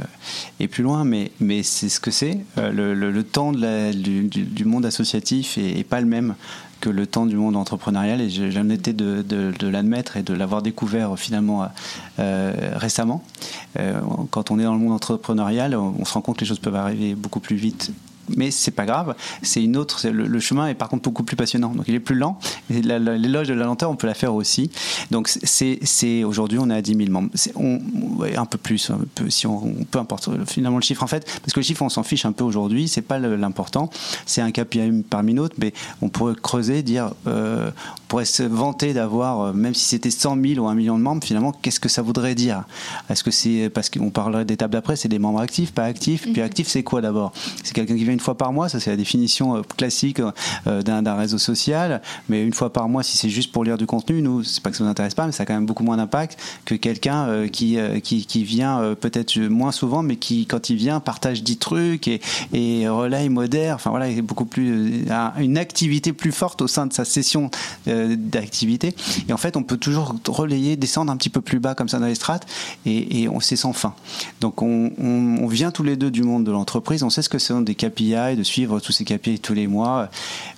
et plus loin. Mais, mais c'est ce que c'est. Euh, le, le, temps de la, du, monde associatif est, pas le même que le temps du monde entrepreneurial. Et j'ai l'honnêteté de, de, l'admettre et de l'avoir découvert finalement récemment. quand on est dans le monde entrepreneurial, on se rend compte que les choses peuvent arriver beaucoup plus vite mais c'est pas grave. C'est une autre. Le, chemin est par contre beaucoup plus passionnant. Donc il est plus lent. L'éloge de la lenteur, on peut la faire aussi. Donc c'est aujourd'hui, on est à 10 000 membres. Un peu plus, peu, si on, peu importe finalement le chiffre en fait, parce que le chiffre on s'en fiche un peu aujourd'hui. C'est pas l'important. C'est un KPI parmi d'autres, mais on pourrait creuser, dire, euh, pourrait se vanter d'avoir, même si c'était 100 000 ou 1 million de membres, finalement, qu'est-ce que ça voudrait dire? Est-ce que c'est parce qu'on parlerait d'étapes d'après, c'est des membres actifs, pas actifs? Puis actif, c'est quoi d'abord? C'est quelqu'un qui vient une fois par mois, ça c'est la définition classique d'un réseau social, mais une fois par mois, si c'est juste pour lire du contenu, nous, c'est pas que ça nous intéresse pas, mais ça a quand même beaucoup moins d'impact que quelqu'un qui, qui, qui, vient peut-être moins souvent, mais qui, quand il vient, partage 10 trucs et, et relaye, modère, enfin voilà, il est beaucoup plus, une activité plus forte au sein de sa session d'activité. Et en fait, on peut toujours relayer, descendre un petit peu plus bas comme ça dans les strates, et, on c'est sans fin. Donc on, on, on, vient tous les deux du monde de l'entreprise, on sait ce que sont des KPI, de suivre tous ces KPI tous les mois.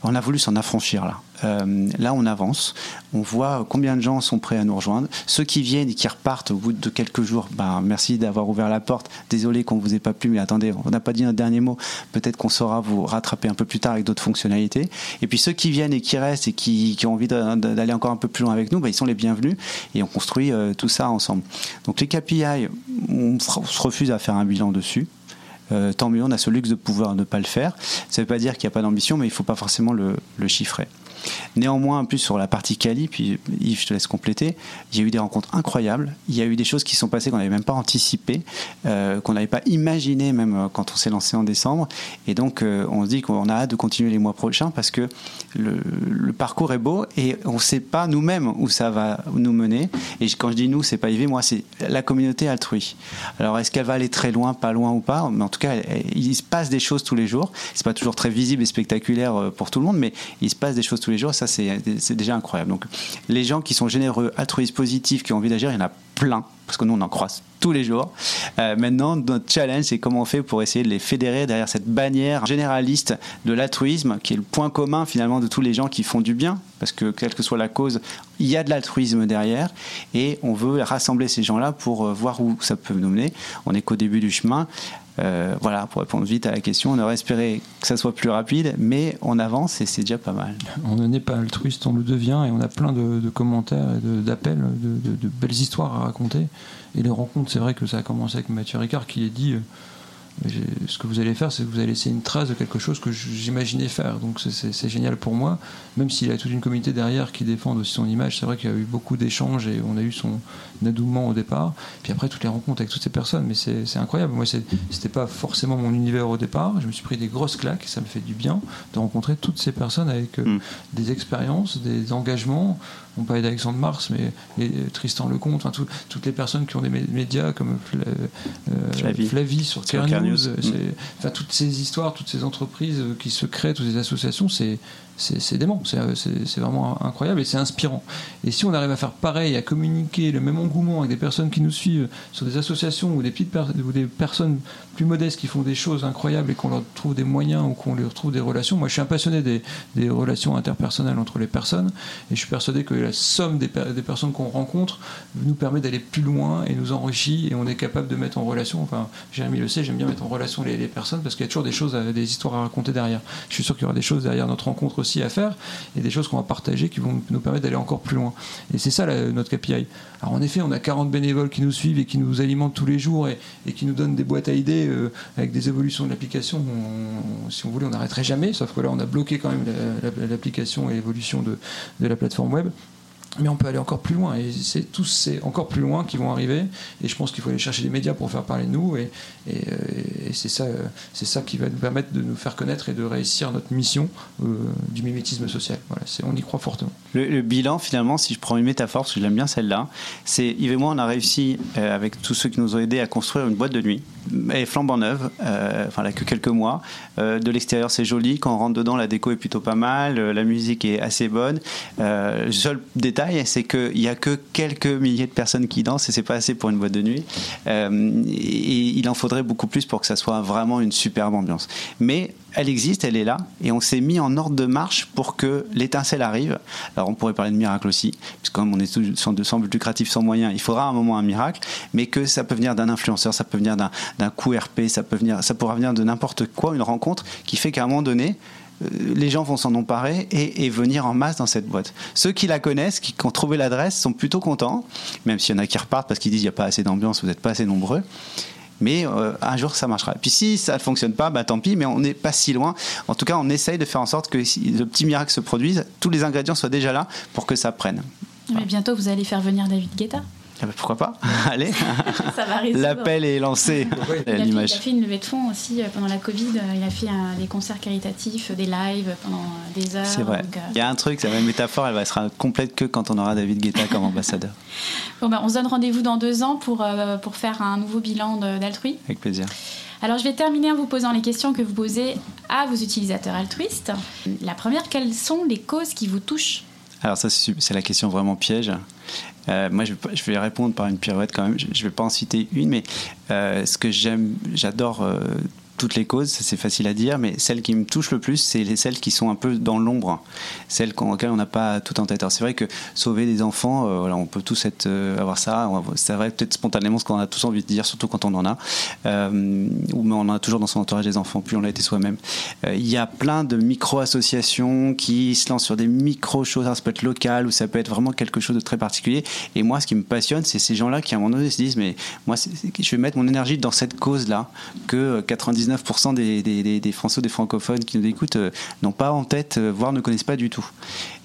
On a voulu s'en affranchir là. Euh, là, on avance, on voit combien de gens sont prêts à nous rejoindre. Ceux qui viennent et qui repartent au bout de quelques jours, ben, merci d'avoir ouvert la porte. Désolé qu'on vous ait pas plu, mais attendez, on n'a pas dit notre dernier mot. Peut-être qu'on saura vous rattraper un peu plus tard avec d'autres fonctionnalités. Et puis ceux qui viennent et qui restent et qui, ont envie d'aller encore un peu plus loin avec nous, ben, ils sont les bienvenus et on construit euh, tout ça ensemble. Donc les KPI, on se refuse à faire un bilan dessus. Euh, tant mieux, on a ce luxe de pouvoir ne pas le faire. Ça ne veut pas dire qu'il n'y a pas d'ambition, mais il ne faut pas forcément le chiffrer. Néanmoins, en plus sur la partie Cali, puis Yves, je te laisse compléter, il y a eu des rencontres incroyables, il y a eu des choses qui sont passées qu'on n'avait même pas anticipées, euh, qu'on n'avait pas imaginé même quand on s'est lancé en décembre. Et donc, euh, on se dit qu'on a hâte de continuer les mois prochains parce que le, parcours est beau et on ne sait pas nous-mêmes où ça va nous mener. Et quand je dis nous, c'est pas Yves, moi, c'est la communauté altrui. Alors, est-ce qu'elle va aller très loin, pas loin ou pas? Mais en tout cas, il se passe des choses tous les jours. C'est pas toujours très visible et spectaculaire pour tout le monde, mais il se passe des choses tous les jours. Ça, c'est déjà incroyable. Donc, les gens qui sont généreux, altruistes, positifs, qui ont envie d'agir, il y en a plein, parce que nous, on en croise tous les jours. Euh, maintenant, notre challenge, c'est comment on fait pour essayer de les fédérer derrière cette bannière généraliste de l'altruisme, qui est le point commun finalement de tous les gens qui font du bien, parce que quelle que soit la cause, il y a de l'altruisme derrière, et on veut rassembler ces gens-là pour voir où ça peut nous mener. On est qu'au début du chemin Euh, voilà, pour répondre vite à la question, on aurait espéré que ça soit plus rapide, mais on avance et c'est déjà pas mal. On n'est pas altruiste, on le devient et on a plein de, commentaires et d'appels, de, de- belles histoires à raconter. Et les rencontres, c'est vrai que ça a commencé avec Mathieu Ricard qui a dit euh, ce que vous allez faire, c'est que vous allez laisser une trace de quelque chose que j'imaginais faire. Donc c'est- génial pour moi, même s'il a toute une communauté derrière qui défend aussi son image. C'est vrai qu'il y a eu beaucoup d'échanges et on a eu son adoubement au départ. Puis après, toutes les rencontres avec toutes ces personnes, mais c'est incroyable. Moi, c'était pas forcément mon univers au départ. Je me suis pris des grosses claques. Ça me fait du bien de rencontrer toutes ces personnes avec euh, Mm. des expériences, des engagements. On parlait d'Alexandre Mars, mais et Tristan Lecomte, enfin, tout- toutes les personnes qui ont des mé- médias comme Fla- euh, Flavie. Flavie sur Care News, c'est- Mm. enfin, toutes ces histoires, toutes ces entreprises euh, qui se créent, toutes ces associations, c'est c'est dément, c'est vraiment incroyable et c'est inspirant. Et si on arrive à faire pareil, à communiquer le même engouement avec des personnes qui nous suivent sur des associations ou des petites ou des personnes plus modestes qui font des choses incroyables et qu'on leur trouve des moyens ou qu'on leur trouve des relations. Moi, je suis un passionné des, relations interpersonnelles entre les personnes et je suis persuadé que la somme des, per- des personnes qu'on rencontre nous permet d'aller plus loin et nous enrichit et on est capable de mettre en relation. Enfin, Jérémy le sait, j'aime bien mettre en relation les, les personnes parce qu'il y a toujours des choses, des histoires à raconter derrière. Je suis sûr qu'il y aura des choses derrière notre rencontre aussi à faire et des choses qu'on va partager qui vont nous permettre d'aller encore plus loin. Et c'est ça notre KPI. Alors en effet, on a 40 bénévoles qui nous suivent et qui nous alimentent tous les jours et, qui nous donnent des boîtes à idées euh, avec des évolutions de l'application. On- si on voulait, on n'arrêterait jamais, sauf que là, on a bloqué quand même la- la- l'application et l'évolution de, de la plateforme web. Mais on peut aller encore plus loin et c'est tous ces encore plus loin qui vont arriver et je pense qu'il faut aller chercher les médias pour faire parler de nous euh, et c'est ça, c'est ça qui va nous permettre de nous faire connaître et de réussir notre mission euh, du mimétisme social. On y croit fortement. Le, bilan, finalement, si je prends une métaphore, parce que j'aime bien celle-là, c'est Yves et moi, on a réussi, euh, avec tous ceux qui nous ont aidés, à construire une boîte de nuit. Elle est flambant neuve, euh, enfin, a que quelques mois. De l'extérieur, c'est joli. Quand on rentre dedans, la déco est plutôt pas mal. la musique est assez bonne. Seul détail, c'est qu'il n'y a que quelques milliers de personnes qui dansent et c'est pas assez pour une boîte de nuit. Euh, et il en faudrait beaucoup plus pour que ça soit vraiment une superbe ambiance. Mais elle existe, elle est là, et on s'est mis en ordre de marche pour que l'étincelle arrive. Alors on pourrait parler de miracle aussi, puisque comme on est tous sans, sans lucratif, sans moyens, il faudra un moment un miracle, mais que ça peut venir d'un influenceur, ça peut venir d'un coup RP, ça peut venir, ça pourra venir de n'importe quoi, une rencontre qui fait qu'à un moment donné, les gens vont s'en emparer et, venir en masse dans cette boîte. Ceux qui la connaissent, qui, qui ont trouvé l'adresse, sont plutôt contents, même s'il y en a qui repartent parce qu'ils disent il n'y a pas assez d'ambiance, vous n'êtes pas assez nombreux. Mais euh, un jour, ça marchera. Et puis si ça ne fonctionne pas, bah, tant pis, mais on n'est pas si loin. En tout cas, on essaye de faire en sorte que si le petit miracle se produise, tous les ingrédients soient déjà là pour que ça prenne. Mais bientôt, vous allez faire venir David Guetta. Ah bah, pourquoi pas Allez, Ça va résoudre. l'appel est lancé. Il a, fait, il a fait une levée de fonds aussi euh, pendant la Covid. Euh, Il a fait un- des concerts caritatifs, des lives pendant euh, des heures. C'est vrai. Donc, euh, Il y a un truc, c'est la métaphore, elle va sera complète que quand on aura David Guetta comme ambassadeur. bon, ben, on se donne rendez-vous dans deux ans pour, euh, pour faire un nouveau bilan d'altrui. Avec plaisir. Alors, je vais terminer en vous posant les questions que vous posez à vos utilisateurs altruistes. La première, quelles sont les causes qui vous touchent? Alors ça, c'est la question vraiment piège. Euh, moi, je je vais répondre par une pirouette quand même. Je ne vais pas en citer une, mais euh, ce que j'aime, j'adore euh, toutes les causes, c'est facile à dire, mais celles qui me touchent le plus, c'est les- celles qui sont un peu dans l'ombre, celles auxquelles on n'a pas tout en tête. Alors c'est vrai que sauver des enfants, euh, voilà, on peut tous être, euh, avoir ça, c'est vrai peut-être spontanément ce qu'on a tous envie de dire, surtout quand on en a, euh, ou mais on en a toujours dans son entourage des enfants, puis on l'a été soi-même. Il y a plein de micro-associations qui se lancent sur des micro-choses, ça peut être local ou ça peut être vraiment quelque chose de très particulier. Et moi, ce qui me passionne, c'est ces gens-là qui à un moment donné se disent, mais moi, je vais mettre mon énergie dans cette cause-là, que euh, 99% des, des, des, des Français, des francophones qui nous écoutent euh, n'ont pas en tête, euh, voire ne connaissent pas du tout.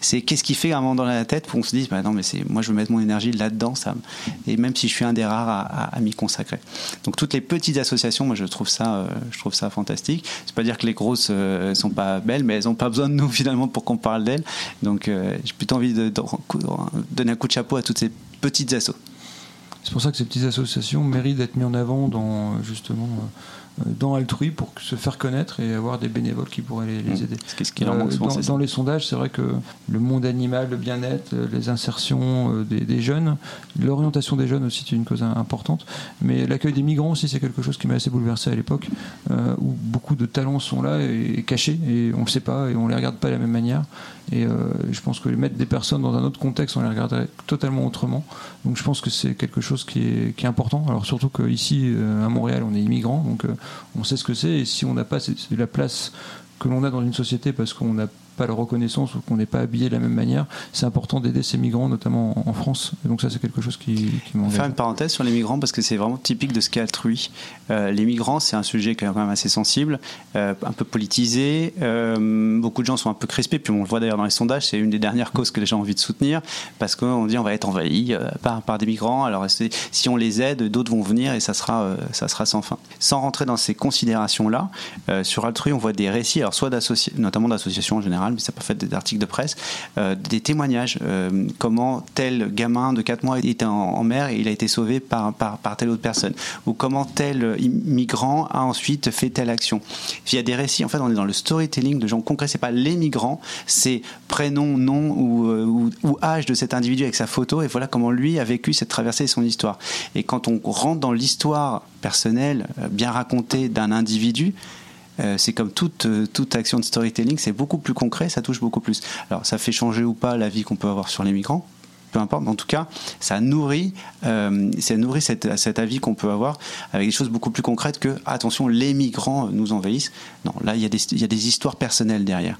C'est qu'est-ce qui fait un moment dans la tête pour qu'on se dise, bah non, mais moi, je veux mettre mon énergie là-dedans, ça, et même si je suis un des rares à, m'y consacrer. Donc toutes les petites associations, moi, je trouve ça, euh, je trouve ça fantastique. C'est pas dire que les grosses euh, sont pas belles, mais elles ont pas besoin de nous finalement pour qu'on parle d'elles. Donc euh, j'ai plutôt envie de, donner un coup de chapeau à toutes ces petites assos. C'est pour ça que ces petites associations méritent d'être mises en avant dans justement dans Altrui pour se faire connaître et avoir des bénévoles qui pourraient les, les aider. Parce que ce qui leur manque Euh, souvent, dans, les sondages, c'est vrai que le monde animal, le bien-être, euh, les insertions euh, des, des jeunes, l'orientation des jeunes aussi c'est une cause im- importante, mais l'accueil des migrants aussi c'est quelque chose qui m'a assez bouleversé à l'époque, euh, où beaucoup de talents sont là et, et cachés et on le sait pas et on les regarde pas de la même manière. Et euh, je pense que mettre des personnes dans un autre contexte, on les regarderait totalement autrement. Donc je pense que c'est quelque chose qui est, important. Alors surtout qu'ici, euh, à Montréal, on est immigrants, donc euh, on sait ce que c'est. Et si on n'a pas la place que l'on a dans une société parce qu'on n'a pas la reconnaissance ou qu'on n'est pas habillé de la même manière, c'est important d'aider ces migrants, notamment en- France. Donc ça, c'est quelque chose qui, qui m'engage. faire une parenthèse sur les migrants parce que c'est vraiment typique de ce qu'est Altrui. Euh, les migrants, c'est un sujet quand même assez sensible, euh, un peu politisé. Euh, beaucoup de gens sont un peu crispés, puis on le voit d'ailleurs dans les sondages, c'est une des dernières causes que les gens ont envie de soutenir parce qu'on dit on va être envahi euh, par, par des migrants. Alors si on les aide, d'autres vont venir et ça sera, ça sera sans fin. Sans rentrer dans ces considérations-là, sur Altrui, on voit des récits, alors soit notamment d'associations en général, mais ça peut faire des articles de presse, euh, des témoignages, euh, comment tel gamin de 4 mois était en, mer et il a été sauvé par, par, par telle autre personne, ou comment tel migrant a ensuite fait telle action. Il y a des récits, en fait, on est dans le storytelling de gens concrets, c'est pas les migrants, c'est prénom, nom ou, euh, ou, ou âge de cet individu avec sa photo, et voilà comment lui a vécu cette traversée et son histoire. Et quand on rentre dans l'histoire personnelle, bien racontée d'un individu, euh, c'est comme toute, euh, toute action de storytelling, c'est beaucoup plus concret, ça touche beaucoup plus. Alors ça fait changer ou pas la vie qu'on peut avoir sur les migrants, peu importe, mais en tout cas, ça nourrit, euh, ça nourrit cet avis qu'on peut avoir avec des choses beaucoup plus concrètes que attention, les migrants nous envahissent. Non, là, il y a des, y a des histoires personnelles derrière.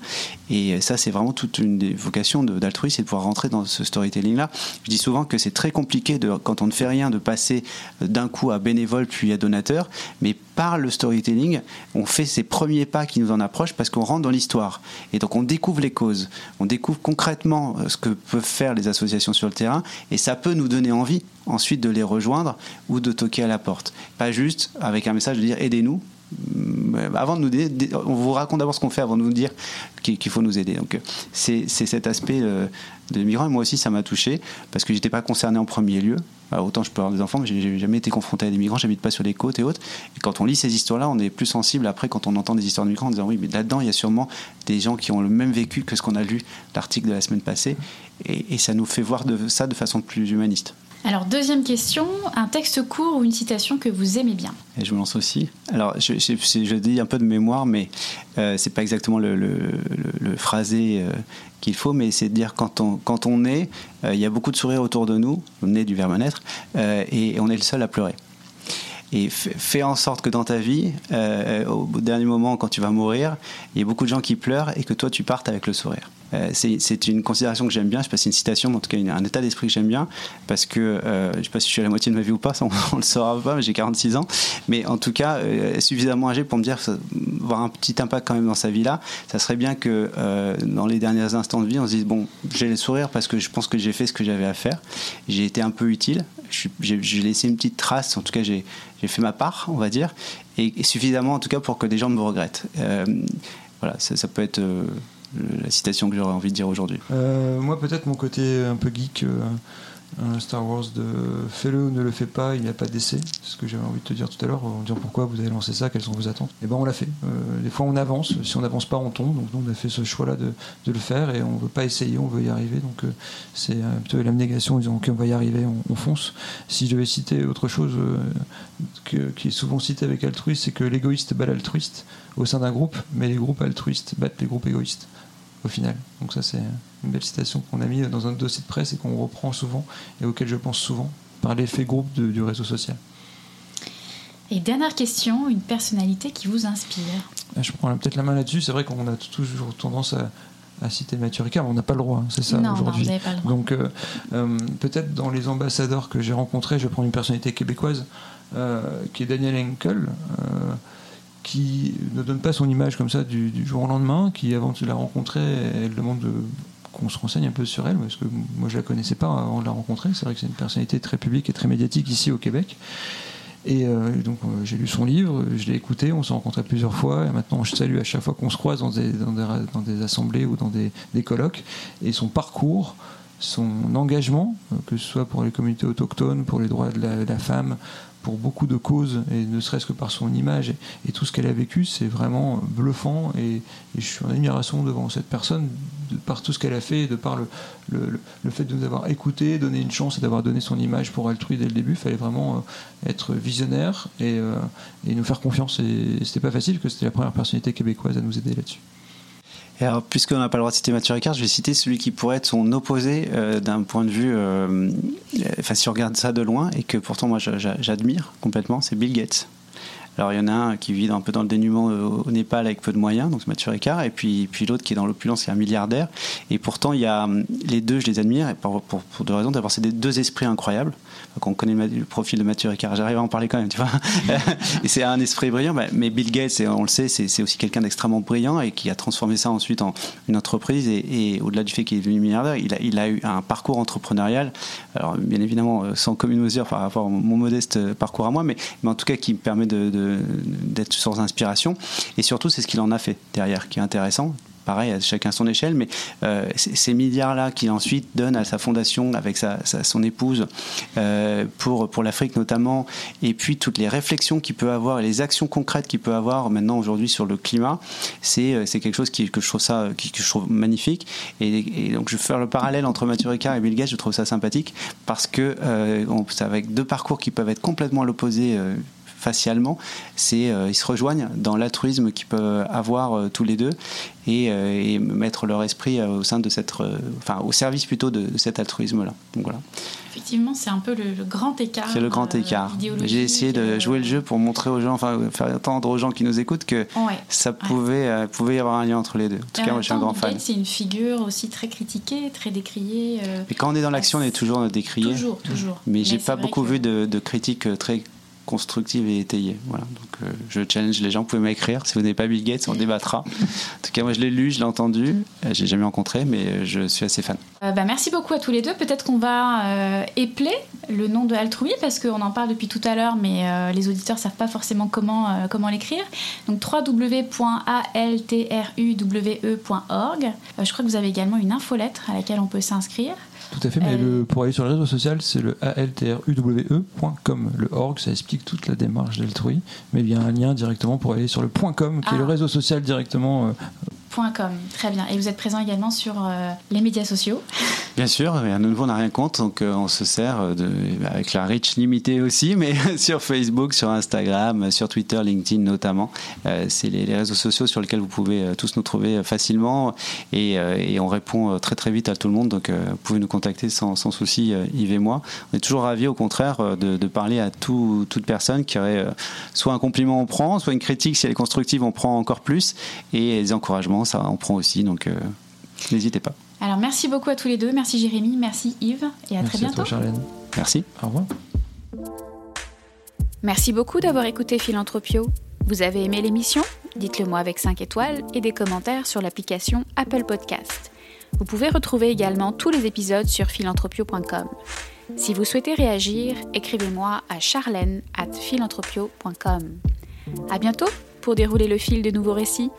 Et ça, c'est vraiment toute une des vocations d'Altrui, c'est de pouvoir rentrer dans ce storytelling-là. Je dis souvent que c'est très compliqué, de, quand on ne fait rien, de passer d'un coup à bénévole puis à donateur, mais par le storytelling, on fait ces premiers pas qui nous en approchent parce qu'on rentre dans l'histoire. Et donc on découvre les causes, on découvre concrètement euh, ce que peuvent faire les associations sur le terrain, et ça peut nous donner envie ensuite de les rejoindre ou de toquer à la porte. Pas juste avec un message de dire aidez-nous. Dé- dé- on vous raconte d'abord ce qu'on fait avant de nous dire qu'il faut nous aider. Donc euh, c'est cet aspect euh, de migrants et moi aussi ça m'a touché parce que j'étais pas concerné en premier lieu. Alors, autant je peux avoir des enfants, mais j'ai jamais été confronté à des migrants, j'habite pas sur les côtes et autres. Et quand on lit ces histoires-là, on est plus sensible après quand on entend des histoires de migrants en disant oui, mais là-dedans il y a sûrement des gens qui ont le même vécu que ce qu'on a lu l'article de la semaine passée et, et ça nous fait voir de, ça de façon plus humaniste. Alors, deuxième question, un texte court ou une citation que vous aimez bien Et je me lance aussi. Alors, je, je, dis un peu de mémoire, mais euh, c'est pas exactement le, phrasé euh, qu'il faut, mais c'est de dire quand on, quand on est, euh, il y a beaucoup de sourires autour de nous, on est du verbe naître, euh, et on est le seul à pleurer. Et fais en sorte que dans ta vie, au dernier moment, quand tu vas mourir, il y ait beaucoup de gens qui pleurent et que toi, tu partes avec le sourire. Euh, c'est une considération que j'aime bien, je sais pas si c'est une citation, mais en tout cas un état d'esprit que j'aime bien, parce que euh, je sais pas si je suis à la moitié de ma vie ou pas, on, on le saura pas, mais j'ai 46 ans, mais en tout cas euh, suffisamment âgé pour me dire, avoir un petit impact quand même dans sa vie là, ça serait bien que euh, dans les derniers instants de vie, on se dise, bon, j'ai le sourire parce que je pense que j'ai fait ce que j'avais à faire, j'ai été un peu utile, j'ai laissé une petite trace, en tout cas j'ai fait ma part, on va dire, et, suffisamment en tout cas pour que des gens me regrettent. Voilà, ça, peut être la citation que j'aurais envie de dire aujourd'hui. Euh, moi, peut-être mon côté un peu geek, euh, un Star Wars de fais-le ou ne le fais pas, il n'y a pas d'essai. C'est ce que j'avais envie de te dire tout à l'heure, en disant pourquoi vous avez lancé ça, quelles sont vos attentes. Et ben on l'a fait. Euh, des fois on avance, si on n'avance pas, on tombe. Donc nous, on a fait ce choix-là de, le faire et on veut pas essayer, on veut y arriver. Donc euh, c'est euh, plutôt l'abnégation en disant ok, on va y arriver, on, on fonce. Si je devais citer autre chose euh, qui est souvent cité avec altruiste, c'est que l'égoïste bat l'altruiste au sein d'un groupe, mais les groupes altruistes battent les groupes égoïstes au final. Donc ça c'est une belle citation qu'on a mis dans un dossier de presse et qu'on reprend souvent et auquel je pense souvent par l'effet groupe de- du réseau social. Et dernière question, une personnalité qui vous inspire Ah, Je prends peut-être la main là-dessus. C'est vrai qu'on a toujours tendance à, à citer Mathieu Ricard, mais on n'a pas le droit, hein, c'est ça aujourd'hui. Donc euh, euh, peut-être dans les ambassadeurs que j'ai rencontrés, je prendre une personnalité québécoise euh, qui est Daniel Henkel, euh, qui ne donne pas son image comme ça du, jour au lendemain, qui avant de la rencontrer, elle demande de- qu'on se renseigne un peu sur elle, parce que moi je la connaissais pas avant de la rencontrer. C'est vrai que c'est une personnalité très publique et très médiatique ici au Québec. Et euh, donc euh, j'ai lu son livre, je l'ai écouté, on s'est rencontrés plusieurs fois, et maintenant je salue à chaque fois qu'on se croise dans des, dans des, dans des assemblées ou dans des, des colloques, et son parcours, son engagement, euh, que ce soit pour les communautés autochtones, pour les droits de la femme, pour beaucoup de causes, et ne serait-ce que par son image et, tout ce qu'elle a vécu, c'est vraiment bluffant, et, je suis en admiration devant cette personne, de par tout ce qu'elle a fait, de par le, le, le- fait de nous avoir écoutés, donné une chance et d'avoir donné son image pour Altrui dès le début, il fallait vraiment euh, être visionnaire et, euh, et nous faire confiance. Et c'était pas facile, que c'était la première personnalité québécoise à nous aider là-dessus. Alors, puisqu'on n'a pas le droit de citer Mathieu Ricard, je vais citer celui qui pourrait être son opposé euh, d'un point de vue. euh, Enfin, si on regarde ça de loin, et que pourtant moi j'a- j'a- j'admire complètement, c'est Bill Gates. Alors il y en a un qui vit un peu dans le dénuement euh, au Népal avec peu de moyens, donc c'est Mathieu Ricard, et puis, puis l'autre qui est dans l'opulence, qui est un milliardaire. Et pourtant, il y a hum, les deux, je les admire, et pour, pour, pour deux raisons. D'abord, c'est des deux esprits incroyables. Donc, on connaît le, profil de Mathieu Ricard, j'arrive à en parler quand même, tu vois. et c'est un esprit brillant, bah, mais Bill Gates, et on le sait, c'est aussi quelqu'un d'extrêmement brillant et qui a transformé ça ensuite en une entreprise. Et, et au-delà du fait qu'il est devenu milliardaire, il a, il a eu un parcours entrepreneurial, alors bien évidemment euh, sans commune mesure par rapport à mon modeste euh, parcours à moi, mais, mais en tout cas qui me permet de- de- d'être source d'inspiration. Et surtout, c'est ce qu'il en a fait derrière qui est intéressant. Pareil, à chacun son échelle, mais euh, ces milliards-là qu'il ensuite donne à sa fondation avec sa, son épouse euh, pour, pour l'Afrique notamment, et puis toutes les réflexions qu'il peut avoir et les actions concrètes qu'il peut avoir maintenant aujourd'hui sur le climat, c'est euh, quelque chose qui, que je trouve ça qui, que je trouve magnifique. Et, donc je vais faire le parallèle entre Mathieu Ricard et Bill Gates, je trouve ça sympathique parce que euh, on- c'est avec deux parcours qui peuvent être complètement à l'opposé. Facialement, c'est euh, ils se rejoignent dans l'altruisme qu'ils peuvent avoir euh, tous les deux et, euh, et mettre leur esprit au sein de cette, enfin au service plutôt de, de cet altruisme-là. Donc voilà, Effectivement, c'est un peu le, le grand écart. c'est le grand écart. J'ai essayé de jouer le jeu pour montrer aux gens, enfin faire entendre aux gens qui nous écoutent que Ouais. ça pouvait, pouvait y avoir un lien entre les deux. En tout Et cas, moi je suis un grand fan. C'est une figure aussi très critiquée, très décriée. Mais quand on est dans l'action, on est toujours décrié. toujours, toujours. Mais j'ai c'est pas beaucoup que- vu de, de critiques très constructives et étayées. Voilà. Donc euh, je challenge les gens, vous pouvez m'écrire. Si vous n'avez pas Bill Gates, on débattra. en tout cas, moi je l'ai lu, je l'ai entendu. Euh, J'ai jamais rencontré, mais euh, je suis assez fan. Euh, bah, merci beaucoup à tous les deux. Peut-être qu'on va euh, épeler le nom de Altrui parce qu'on en parle depuis tout à l'heure, mais les auditeurs savent pas forcément comment, comment l'écrire. Donc www.altruwe.org. Je crois que vous avez également une infolettre à laquelle on peut s'inscrire. Tout à fait, mais Euh, le, pour aller sur le réseau social, c'est le altruwe.com. Le org, ça explique toute la démarche d'Altrui, mais il y a un lien directement pour aller sur le .com, qui Ah. est le réseau social directement. Très bien. Et vous êtes présent également sur euh, les médias sociaux. Bien sûr, et à nouveau, on n'a rien contre, donc euh, on se sert avec la reach limitée aussi, mais sur Facebook, sur Instagram, sur Twitter, LinkedIn notamment. Euh, c'est les, réseaux sociaux sur lesquels vous pouvez tous nous trouver facilement et, on répond très très vite à tout le monde, donc vous pouvez nous contacter sans, souci, Yves et moi. On est toujours ravis au contraire de, de parler à tout- toute personne qui aurait soit un compliment, on prend, soit une critique, si elle est constructive, on prend encore plus, et des encouragements, ça on prend aussi, donc euh, n'hésitez pas. Alors merci beaucoup à tous les deux. Merci Jérémy, merci Yves et à merci très à bientôt. toi, Charlène. Merci. Au revoir. Merci beaucoup d'avoir écouté Philanthropio. Vous avez aimé l'émission? Dites-le moi avec 5 étoiles et des commentaires sur l'application Apple Podcast. Vous pouvez retrouver également tous les épisodes sur philanthropio.com. Si vous souhaitez réagir, écrivez-moi à charlène at philanthropio.com. À bientôt pour dérouler le fil de nouveaux récits.